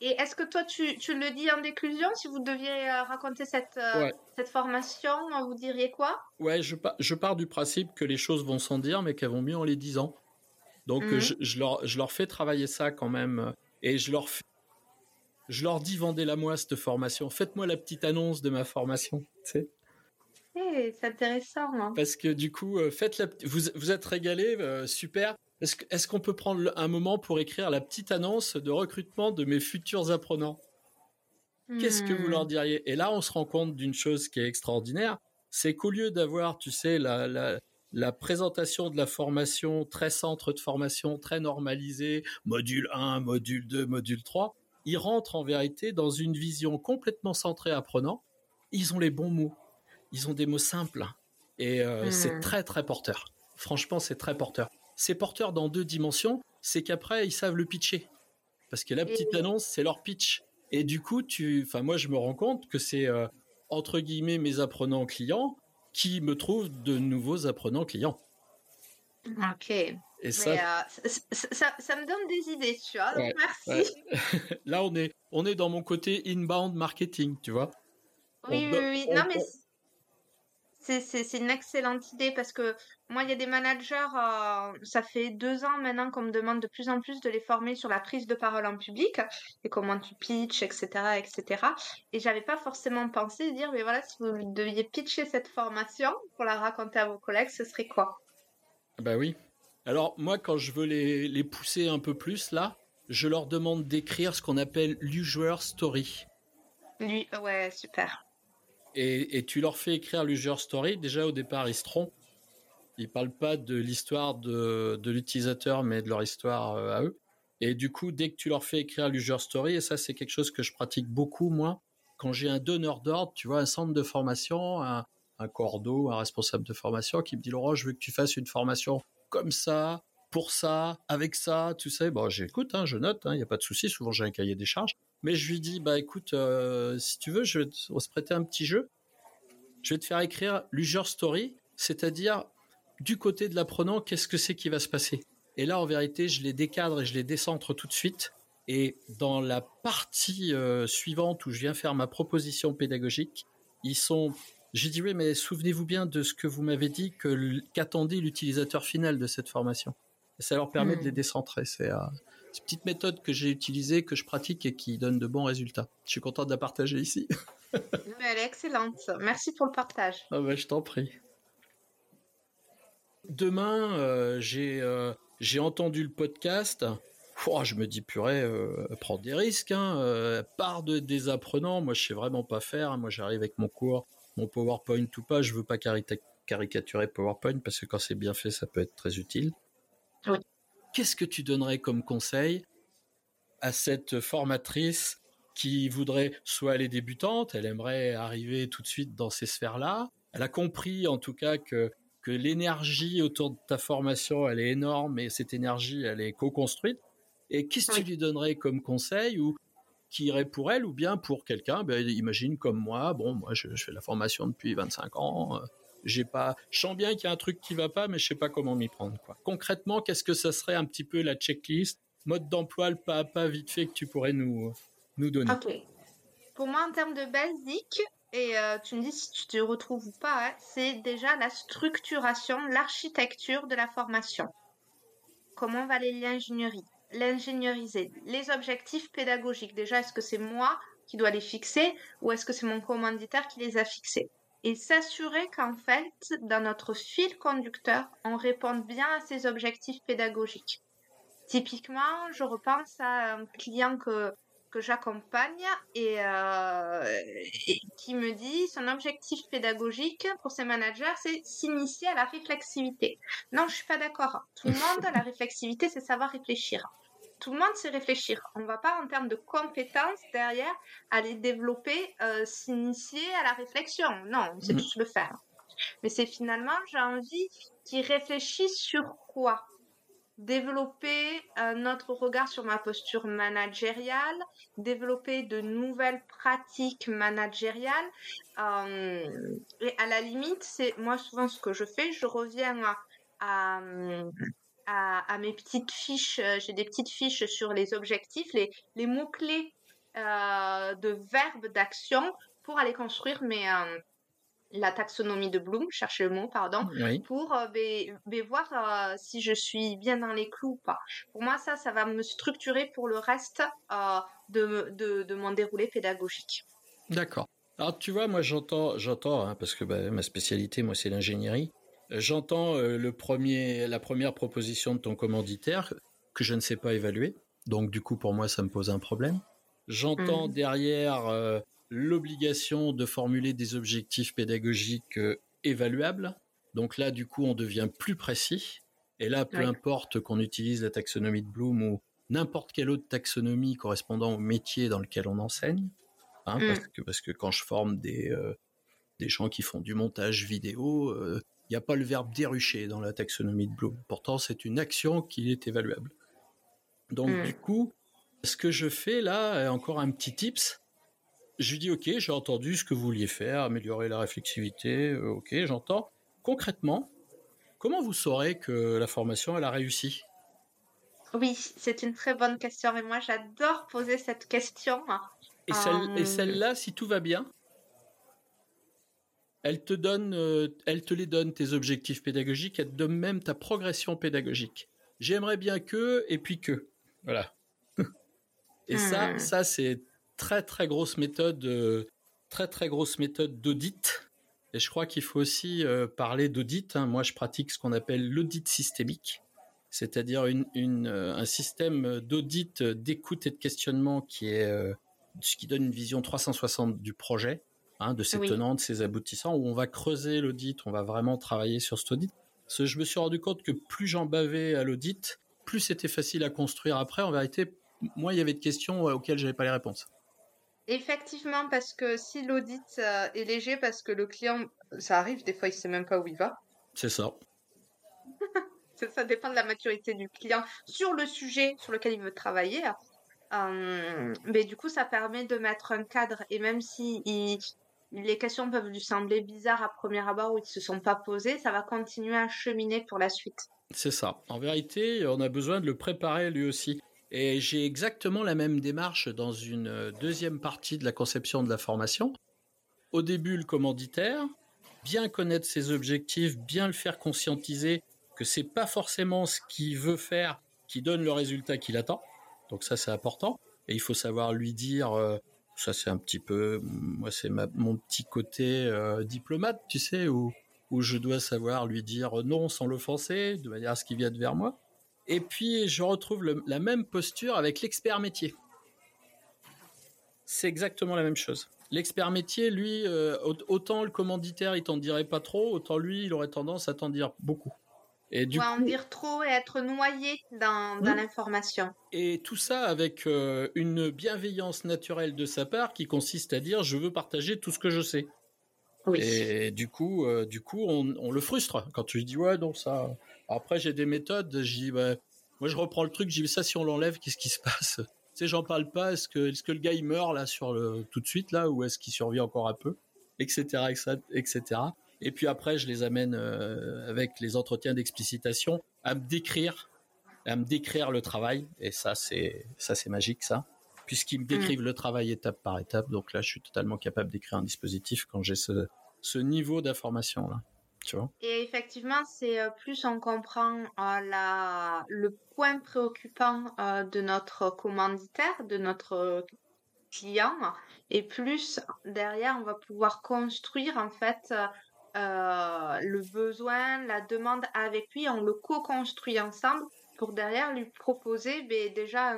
Et est-ce que toi, tu, tu, le dis en déclusion? Si vous deviez euh, raconter cette, euh, cette formation, vous diriez quoi? Ouais, je, je, pars du principe que les choses vont sans dire, mais qu'elles vont mieux en les disant. Donc, mhm. je, je, leur, je leur fais travailler ça quand même. Et je leur, je leur dis vendez-la moi cette formation. Faites-moi la petite annonce de ma formation. [laughs] Tu sais hey, c'est intéressant. Hein. Parce que du coup, euh, faites la, vous, vous êtes régalé, super. Est-ce qu'on peut prendre un moment pour écrire la petite annonce de recrutement de mes futurs apprenants? Qu'est-ce que vous leur hmm. diriez? Et là, on se rend compte d'une chose qui est extraordinaire, c'est qu'au lieu d'avoir, tu sais, la, la, la, présentation de la formation très centre de formation, très normalisée, module 1, module 2, module 3, ils rentrent en vérité dans une vision complètement centrée apprenant. Ils ont les bons mots, ils ont des mots simples, et euh, c'est hmm. très très porteur. Franchement, c'est très porteur c'est porteur dans deux dimensions, c'est qu'après ils savent le pitcher. Parce que la petite annonce, c'est leur pitch. Et du coup, tu, enfin moi je me rends compte que c'est euh, entre guillemets mes apprenants clients qui me trouvent de nouveaux apprenants clients. Ok. Et euh, ça... ça, me donne des idées, tu vois. Donc merci. [laughs] Là, on est, on est dans mon côté inbound marketing, tu vois. Oui, oui, oui. non, mais c'est une excellente idée parce que moi, il y a des managers, euh, ça fait deux ans maintenant qu'on me demande de plus en plus de les former sur la prise de parole en public et comment tu pitches, etc., etc. Et j'avais pas forcément pensé dire, mais voilà, si vous deviez pitcher cette formation pour la raconter à vos collègues, ce serait quoi? Bah oui. Alors moi, quand je veux les, les pousser un peu plus là, je leur demande d'écrire ce qu'on appelle l'usual story. Lui, ouais, super et, tu leur fais écrire l'user story, déjà au départ ils se trompent. Ils parlent pas de l'histoire de, de l'utilisateur, mais de leur histoire euh, à eux. Et du coup, dès que tu leur fais écrire l'user story, et ça c'est quelque chose que je pratique beaucoup moi, quand j'ai un donneur d'ordre, tu vois, un centre de formation, un, un cordeau, un responsable de formation qui me dit Laurent, je veux que tu fasses une formation comme ça, pour ça, avec ça, tu sais. Bon, j'écoute, hein, je note, il hein, n'y a pas de souci. Souvent j'ai un cahier des charges. Mais je lui dis, bah écoute, euh, si tu veux, je vais se prêter un petit jeu. Je vais te faire écrire l'user story, c'est-à-dire du côté de l'apprenant, qu'est-ce que c'est qui va se passer. Et là, en vérité, je les décadre et je les décentre tout de suite. Et dans la partie euh, suivante où je viens faire ma proposition pédagogique, ils sont, j'ai dit oui, mais souvenez-vous bien de ce que vous m'avez dit que qu'attendait l'utilisateur final de cette formation. Et ça leur permet de les hmm. décentrer. C'est euh, une petite méthode que j'ai utilisée, que je pratique et qui donne de bons résultats. Je suis content de la partager ici. [laughs] Elle est excellente. Merci pour le partage. Ah bah, je t'en prie. Demain, euh, j'ai euh, j'ai entendu le podcast. Oh, je me dis purée, euh, prends des risques. Hein, euh, part de, des apprenants. Moi, je sais vraiment pas faire. Moi, j'arrive avec mon cours, mon PowerPoint ou pas. Je veux pas caricaturer PowerPoint parce que quand c'est bien fait, ça peut être très utile. Oui qu'est-ce que tu donnerais comme conseil à cette formatrice qui voudrait soit elle est débutante, elle aimerait arriver tout de suite dans ces sphères-là? Elle a compris en tout cas que que l'énergie autour de ta formation, elle est énorme et cette énergie, elle est co-construite. Et qu'est-ce que tu lui donnerais comme conseil ou qui irait pour elle ou bien pour quelqu'un ben, Imagine comme moi, bon, moi je, fais la formation depuis 25 ans, euh, j'ai pas, je sens bien qu'il y a un truc qui va pas, mais je sais pas comment m'y prendre. Concrètement, qu'est-ce que ça serait un petit peu la checklist, mode d'emploi, le pas à pas vite fait que tu pourrais nous, nous donner? Pour moi, en termes de basique, et euh, tu me dis si tu te retrouves ou pas, hein, c'est déjà la structuration, l'architecture de la formation. Comment va l'ingénierie? L'ingénieriser. Les objectifs pédagogiques. Déjà, est-ce que c'est moi qui dois les fixer ou est-ce que c'est mon commanditaire qui les a fixés? Et s'assurer qu'en fait, dans notre fil conducteur, on réponde bien à ces objectifs pédagogiques. Typiquement, je repense à un client que, que j'accompagne et, euh, et, qui me dit son objectif pédagogique pour ses managers, c'est s'initier à la réflexivité. Non, je suis pas d'accord. Tout le monde, la [laughs] réflexivité, c'est savoir réfléchir tout le monde sait réfléchir. On ne va pas en termes de compétences derrière aller développer, euh, s'initier à la réflexion. Non, on sait mm. tous le faire. Mais c'est finalement, j'ai envie qu'ils réfléchissent sur quoi? Développer euh, notre regard sur ma posture managériale, développer de nouvelles pratiques managériales. Euh, et à la limite, c'est moi souvent ce que je fais, je reviens à, à à, mes petites fiches. J'ai des petites fiches sur les objectifs, les, les mots-clés de verbes d'action pour aller construire mes, la taxonomie de Bloom, chercher le mot, pardon, pour euh, ben, ben, voir euh, si je suis bien dans les clous ou pas. Pour moi, ça, ça va me structurer pour le reste euh, de, de, mon déroulé pédagogique. D'accord. Alors, tu vois, moi, j'entends, j'entends, hein, parce que bah, ma spécialité, moi, c'est l'ingénierie. J'entends le premier, la première proposition de ton commanditaire que je ne sais pas évaluer. Donc, du coup, pour moi, ça me pose un problème. J'entends mmh. derrière l'obligation de formuler des objectifs pédagogiques euh, évaluables. Donc là, du coup, on devient plus précis. Et là, peu importe qu'on utilise la taxonomie de Bloom ou n'importe quelle autre taxonomie correspondant au métier dans lequel on enseigne, hein, mm. parce, que, parce que quand je forme des, euh, des gens qui font du montage vidéo, il euh, n'y a pas le verbe dérucher dans la taxonomie de Bloom. Pourtant, c'est une action qui est évaluable. Donc, mm. du coup, ce que je fais là, encore un petit tips, je lui dis ok, j'ai entendu ce que vous vouliez faire, améliorer la réflexivité, euh, ok, j'entends. Concrètement, comment vous saurez que la formation elle a réussi? Oui, c'est une très bonne question et moi j'adore poser cette question. Et, euh, celle, là si tout va bien, elle te donne, euh, elle te les donne tes objectifs pédagogiques, elle te donne même ta progression pédagogique. J'aimerais bien que et puis que, voilà. et ça, hmm. ça c'est très très grosse méthode, euh, très très grosse méthode d'audit. Et je crois qu'il faut aussi euh, parler d'audit. Hein. Moi, je pratique ce qu'on appelle l'audit systémique, c'est-à-dire une, un système d'audit, d'écoute et de questionnement qui est ce qui donne une vision 360 du projet, hein, de ses tenants, de ses aboutissants, où on va creuser l'audit, on va vraiment travailler sur cet audit. Parce que je me suis rendu compte que plus j'en bavais à l'audit, plus c'était facile à construire après. En vérité, moi, il y avait de questions auxquelles j'avais pas les réponses. Effectivement, parce que si l'audit euh, est léger, parce que le client, ça arrive, des fois, il sait même pas où il va. C'est ça. [laughs] ça dépend de la maturité du client sur le sujet sur lequel il veut travailler. Euh, mais du coup, ça permet de mettre un cadre. Et même si les questions peuvent lui sembler bizarres à premier abord ou ils ne se sont pas posées, ça va continuer à cheminer pour la suite. C'est ça. En vérité, on a besoin de le préparer lui aussi. Et j'ai exactement la même démarche dans une deuxième partie de la conception de la formation. Au début, le commanditaire, bien connaître ses objectifs, bien le faire conscientiser que c'est pas forcément ce qu'il veut faire qui donne le résultat qu'il attend. Donc ça, c'est important. Et il faut savoir lui dire, euh, ça c'est un petit peu, moi c'est mon petit côté euh, diplomate, tu sais, où, je dois savoir lui dire non sans l'offenser, de manière à ce qu'il vienne vers moi. Et puis, je retrouve la même posture avec l'expert métier. C'est exactement la même chose. L'expert métier, lui, euh, autant le commanditaire, il t'en dirait pas trop, autant lui, il aurait tendance à t'en dire beaucoup. Et du en dire trop et être noyé dans, l'information. Et tout ça avec euh, une bienveillance naturelle de sa part qui consiste à dire je veux partager tout ce que je sais. Oui. Et du coup, euh, du coup, on, on, le frustre quand tu lui dis ouais donc ça, après, j'ai des méthodes. J'y, bah, moi, je reprends le truc. J'y ça, si on l'enlève, qu'est-ce qui se [laughs] passe? Tu sais, j'en parle pas. Est-ce que, est-ce que le gars il meurt là sur le tout de suite là, ou est-ce qu'il survit encore un peu, etc., etc. Et puis après, je les amène euh, avec les entretiens d'explicitation à me décrire, à me décrire le travail. Et ça, c'est ça, c'est magique, ça, puisqu'ils me décrivent le travail étape par étape. Donc là, je suis totalement capable d'écrire un dispositif quand j'ai ce, ce niveau d'information là. Et effectivement, c'est euh, plus on comprend euh, la, le point préoccupant euh, de notre commanditaire, de notre client, et plus derrière, on va pouvoir construire en fait le besoin, la demande avec lui, on le co-construit ensemble pour derrière lui proposer ben, déjà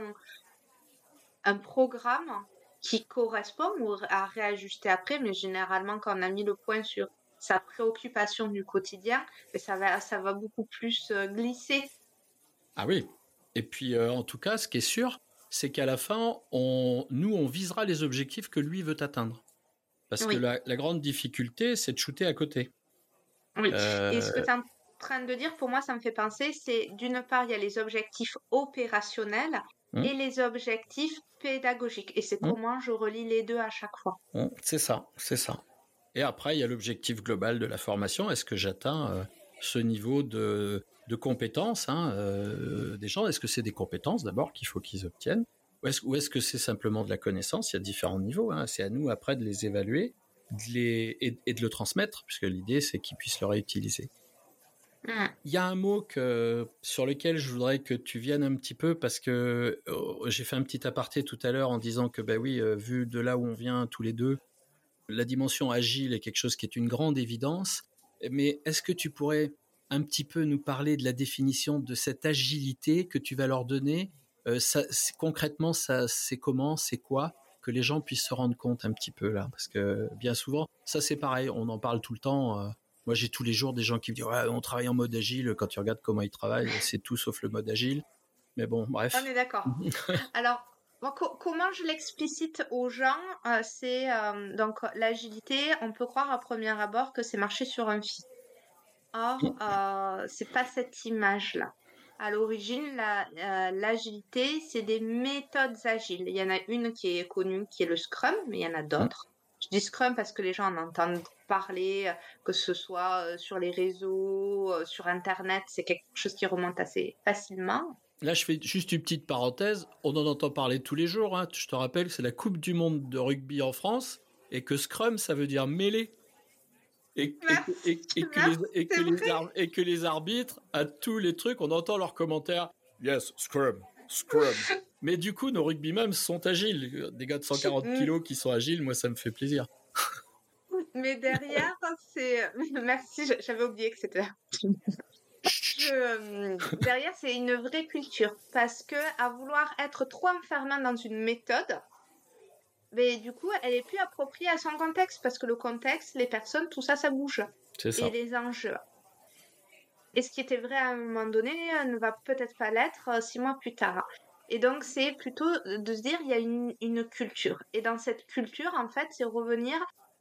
un, programme qui correspond ou à réajuster après, mais généralement quand on a mis le point sur sa préoccupation du quotidien, mais ça va, ça va beaucoup plus euh, glisser. Ah oui. Et puis, euh, en tout cas, ce qui est sûr, c'est qu'à la fin, on, nous, on visera les objectifs que lui veut atteindre. Parce que la, grande difficulté, c'est de shooter à côté. Oui. Et ce que euh, tu es en train de dire, pour moi, ça me fait penser, c'est d'une part, il y a les objectifs opérationnels hum. et les objectifs pédagogiques. Et c'est hum. comment je relie les deux à chaque fois. Hum, c'est ça, c'est ça. Et après, il y a l'objectif global de la formation. Est-ce que j'atteins euh, ce niveau de de compétences hein, des gens? Est-ce que c'est des compétences d'abord qu'il faut qu'ils obtiennent? Ou est-ce, que c'est simplement de la connaissance? Il y a différents niveaux. Hein. C'est à nous après de les évaluer de les, et, de le transmettre, puisque l'idée c'est qu'ils puissent le réutiliser. Mm. Il y a un mot que, sur lequel je voudrais que tu viennes un petit peu parce que oh, j'ai fait un petit aparté tout à l'heure en disant que bah oui, euh, vu de là où on vient tous les deux, la dimension agile est quelque chose qui est une grande évidence. Mais est-ce que tu pourrais un petit peu nous parler de la définition de cette agilité que tu vas leur donner ça, Concrètement, ça, c'est comment, c'est quoi que les gens puissent se rendre compte un petit peu là, parce que bien souvent, ça c'est pareil, on en parle tout le temps. Euh, moi, j'ai tous les jours des gens qui me disent ouais, on travaille en mode agile. Quand tu regardes comment ils travaillent, c'est tout sauf le mode agile. Mais bon, bref. On est d'accord. [laughs] Alors, comment je l'explicite aux gens euh, C'est euh, donc l'agilité. On peut croire à premier abord que c'est marcher sur un fil. Or, euh, c'est pas cette image-là. À l'origine, l'agilité, c'est des méthodes agiles. Il y en a une qui est connue, qui est le Scrum, mais il y en a d'autres. Je dis Scrum parce que les gens en entendent parler, euh, que ce soit euh, sur les réseaux, euh, sur Internet, c'est quelque chose qui remonte assez facilement. Là, je fais juste une petite parenthèse. On en entend parler tous les jours. Hein. Je te rappelle que c'est la Coupe du Monde de rugby en France et que Scrum, ça veut dire mêlée. Et, que les, arbitres, à tous les trucs, on entend leurs commentaires. Yes, Scrum, Scrum. [laughs] Mais du coup, nos rugbymen sont agiles. Des gars de 140 mm. kilos qui sont agiles, moi, ça me fait plaisir. [laughs] Mais derrière, c'est. [laughs] Merci, j'avais oublié que c'était. Euh, derrière, c'est une vraie culture. Parce que à vouloir être trop enfermant dans une méthode, mais du coup, elle est plus appropriée à son contexte. Parce que le contexte, les personnes, tout ça, ça bouge. Et les enjeux. Et ce qui était vrai à un moment donné ne va peut-être pas l'être euh, six mois plus tard. Et donc, c'est plutôt de se dire, il y a une, une culture. Et dans cette culture, en fait, c'est revenir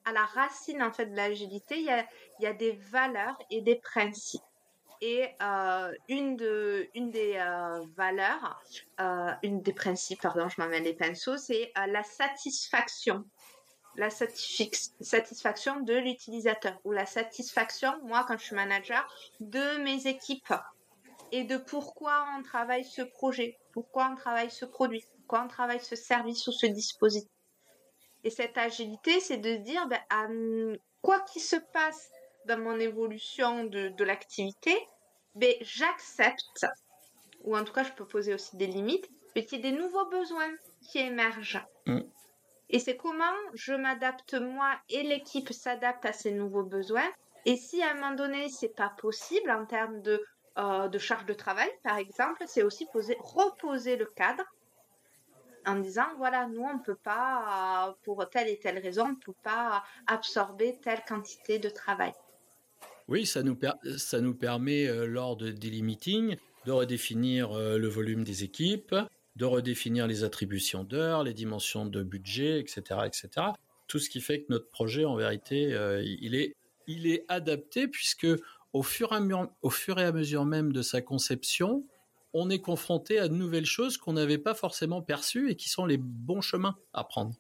à la racine, en fait, de l'agilité. Il y a, il y a des valeurs et des principes. Et euh, une, de, une des euh, valeurs, euh, une des principes, pardon, je m'amène les pinceaux, c'est la satisfaction la satisfaction de l'utilisateur ou la satisfaction, moi, quand je suis manager, de mes équipes et de pourquoi on travaille ce projet, pourquoi on travaille ce produit, pourquoi on travaille ce service ou ce dispositif. Et cette agilité, c'est de dire, ben, quoi qu'il se passe dans mon évolution de, de l'activité, ben, j'accepte, ou en tout cas, je peux poser aussi des limites, mais qu'il y ait des nouveaux besoins qui émergent. Mm. Et c'est comment je m'adapte moi et l'équipe s'adapte à ces nouveaux besoins. Et si à un moment donné c'est pas possible en termes de, euh, de charge de travail, par exemple, c'est aussi poser, reposer le cadre en disant voilà nous on peut pas pour telle et telle raison on peut pas absorber telle quantité de travail. Oui, ça nous, ça nous permet euh, lors de daily meetings de redéfinir euh, le volume des équipes, de redéfinir les attributions d'heures, les dimensions de budget, etc., etc. Tout ce qui fait que notre projet, en vérité, euh, il est, il est adapté puisque au fur, et à mesure, au fur et à mesure même de sa conception, on est confronté à de nouvelles choses qu'on n'avait pas forcément perçues et qui sont les bons chemins à prendre.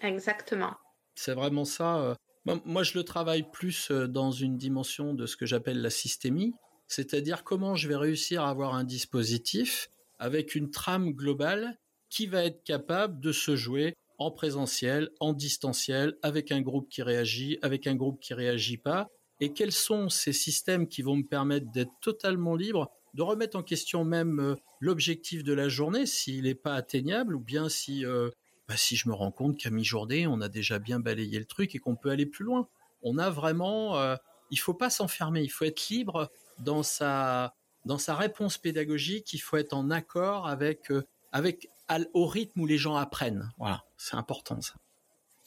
Exactement. C'est vraiment ça. Moi, je le travaille plus euh, dans une dimension de ce que j'appelle la systémie, c'est-à-dire comment je vais réussir à avoir un dispositif avec une trame globale qui va être capable de se jouer en présentiel, en distanciel, avec un groupe qui réagit, avec un groupe qui réagit pas, et quels sont ces systèmes qui vont me permettre d'être totalement libre, de remettre en question même euh, l'objectif de la journée s'il n'est pas atteignable, ou bien si euh, bah, si je me rends compte qu'à mi-journée on a déjà bien balayé le truc et qu'on peut aller plus loin. On a vraiment, euh, il faut pas s'enfermer, il faut être libre dans sa dans sa réponse pédagogique, il faut être en accord avec, euh, avec au rythme où les gens apprennent. Voilà, c'est important ça.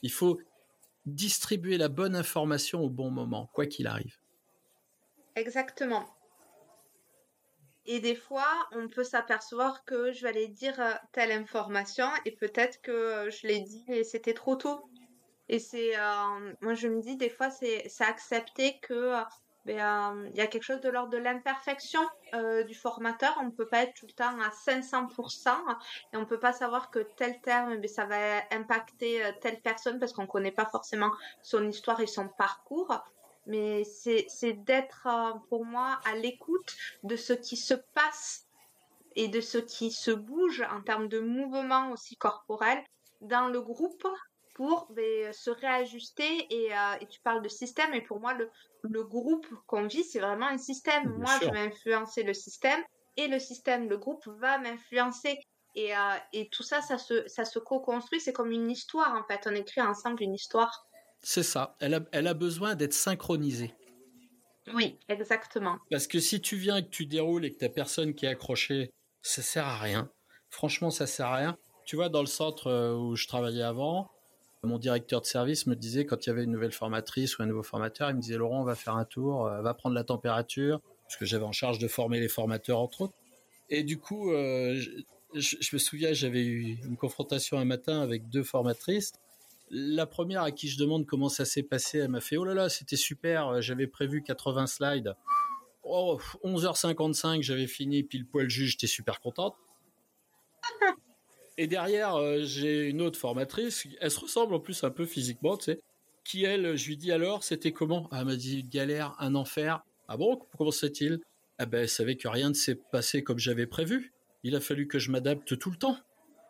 Il faut distribuer la bonne information au bon moment, quoi qu'il arrive. Exactement. Et des fois, on peut s'apercevoir que je vais aller dire euh, telle information et peut-être que euh, je l'ai dit et c'était trop tôt. Et c'est, moi je me dis des fois c'est, accepter que euh, il y a quelque chose de l'ordre de l'imperfection euh, du formateur. On ne peut pas être tout le temps à 500% et on ne peut pas savoir que tel terme, mais eh ça va impacter euh, telle personne parce qu'on ne connaît pas forcément son histoire et son parcours. Mais c'est d'être pour moi à l'écoute de ce qui se passe et de ce qui se bouge en termes de mouvement aussi corporel dans le groupe pour ben, se réajuster et, et, tu parles de système et pour moi le, le groupe qu'on vit c'est vraiment un système. Moi je vais influencer le système et le système le groupe va m'influencer. Et, euh, et, tout ça ça se, ça se co-construit. C'est comme une histoire en fait. On écrit ensemble une histoire c'est ça. Elle a, elle a besoin d'être synchronisée. Oui exactement. Parce que si tu viens et que tu déroules et que t'as personne qui est accroché ça sert à rien. Franchement ça sert à rien. Tu vois dans le centre euh, où je travaillais avant mon directeur de service me disait quand il y avait une nouvelle formatrice ou un nouveau formateur, il me disait Laurent, on va faire un tour, euh, va prendre la température, parce que j'avais en charge de former les formateurs entre autres. Et du coup, euh, je, je, me souviens, j'avais eu une confrontation un matin avec deux formatrices. La première à qui je demande comment ça s'est passé, elle m'a fait oh là là, c'était super, j'avais prévu 80 slides. Oh, 11h55, j'avais fini pile poil juge, j'étais super contente. Et derrière, euh, j'ai une autre formatrice. Elle se ressemble en plus un peu physiquement, tu sais. Qui elle, je lui dis alors, c'était comment? Elle m'a dit une galère, un enfer. Ah bon? Comment c'est-il Ah ben, elle savait que rien ne s'est passé comme j'avais prévu. Il a fallu que je m'adapte tout le temps.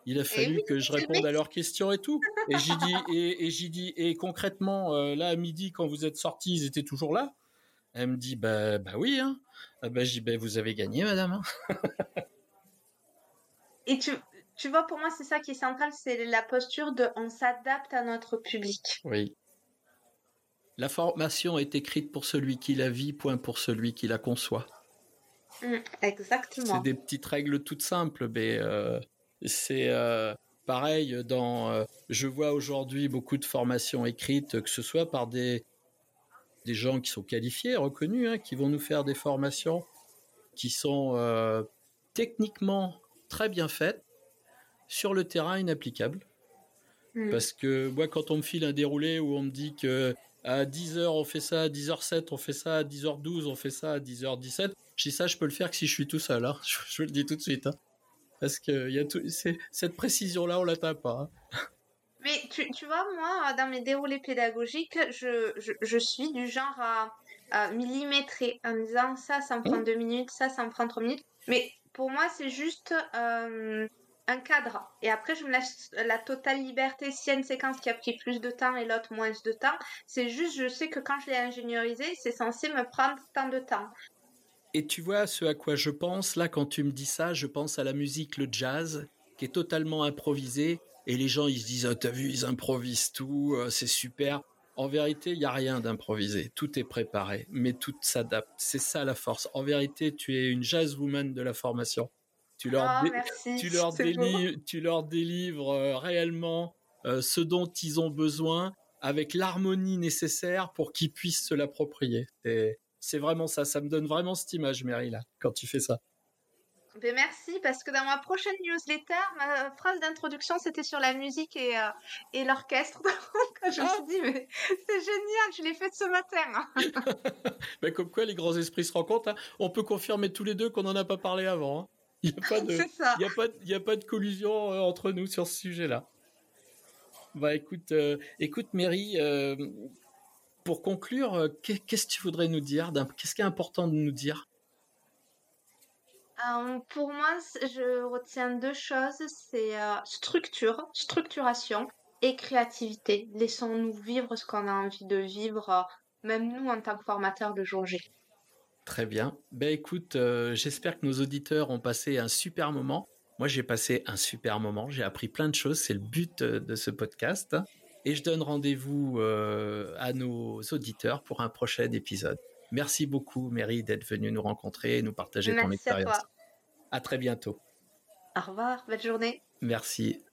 Il a fallu que je réponde à leurs questions et tout. [laughs] Et j'ai dit, et, et j'ai dit, et concrètement, euh, là à midi, quand vous êtes sortis, ils étaient toujours là? Elle me dit, bah, bah oui. Hein. Ah ben, j'ai bah, vous avez gagné, madame. Hein. et tu, tu vois, pour moi, c'est ça qui est central, c'est la posture de on s'adapte à notre public. Oui. La formation est écrite pour celui qui la vit, point pour celui qui la conçoit. Mmh, exactement. C'est des petites règles toutes simples, mais euh, c'est euh, pareil dans. Euh, je vois aujourd'hui beaucoup de formations écrites, que ce soit par des des gens qui sont qualifiés, reconnus, hein, qui vont nous faire des formations qui sont euh, techniquement très bien faites, sur le terrain inapplicable. Mm. Parce que moi, quand on me file un déroulé où on me dit que à 10h on fait ça, à 10h07 on fait ça, à 10h12 on fait ça, à 10h17, je dis ça, je peux le faire que si je suis tout seul. Hein. [laughs] Je, je, le dis tout de suite. Hein. Parce que y a tout, cette précision-là, on l'atteint pas. Hein. Mais tu, tu, vois, moi, dans mes déroulés pédagogiques, je, je, je suis du genre à, à, millimétrer en disant ça, ça me prend deux minutes, ça, ça me prend trois minutes. Mais pour moi, c'est juste euh, un cadre. Et après, je me laisse la totale liberté. S'il y a une séquence qui a pris plus de temps et l'autre moins de temps, c'est juste, je sais que quand je l'ai ingénierisé, c'est censé me prendre tant de temps. Et tu vois ce à quoi je pense, là, quand tu me dis ça, je pense à la musique, le jazz, qui est totalement improvisé. Et les gens, ils se disent, oh, t'as vu, ils improvisent tout, euh, c'est super. En vérité, il n'y a rien d'improvisé. Tout est préparé, mais tout s'adapte. C'est ça la force. En vérité, tu es une jazzwoman de la formation. Tu leur, oh, merci. tu leur, délivres, tu leur délivres euh, réellement euh, ce dont ils ont besoin avec l'harmonie nécessaire pour qu'ils puissent se l'approprier. C'est vraiment ça. Ça me donne vraiment cette image, Mary, là, quand tu fais ça. Ben merci, parce que dans ma prochaine newsletter, ma phrase d'introduction, c'était sur la musique et, euh, et l'orchestre. [laughs] Donc, je me suis dit, mais c'est génial, je l'ai fait ce matin. [laughs] ben, comme quoi, les grands esprits se rencontrent. Hein. On peut confirmer tous les deux qu'on n'en a pas parlé avant. Hein. Il n'y a, pas de, [laughs] y a, pas, y a pas de collusion euh, entre nous sur ce sujet-là. Bah écoute, euh, écoute Mary, pour conclure, euh, qu'est-ce que tu voudrais nous dire Qu'est-ce qui est important de nous dire? Euh, Pour moi, je retiens deux choses, c'est structure, structuration et créativité. Laissons-nous vivre ce qu'on a envie de vivre, même nous en tant que formateurs de jour G. Très bien. Ben écoute, euh, j'espère que nos auditeurs ont passé un super moment. Moi, j'ai passé un super moment. J'ai appris plein de choses. C'est le but euh, de ce podcast. Et je donne rendez-vous euh, à nos auditeurs pour un prochain épisode. Merci beaucoup, Mary, d'être venue nous rencontrer et nous partager Merci ton expérience. À, toi. à très bientôt. Au revoir. Belle journée. Merci.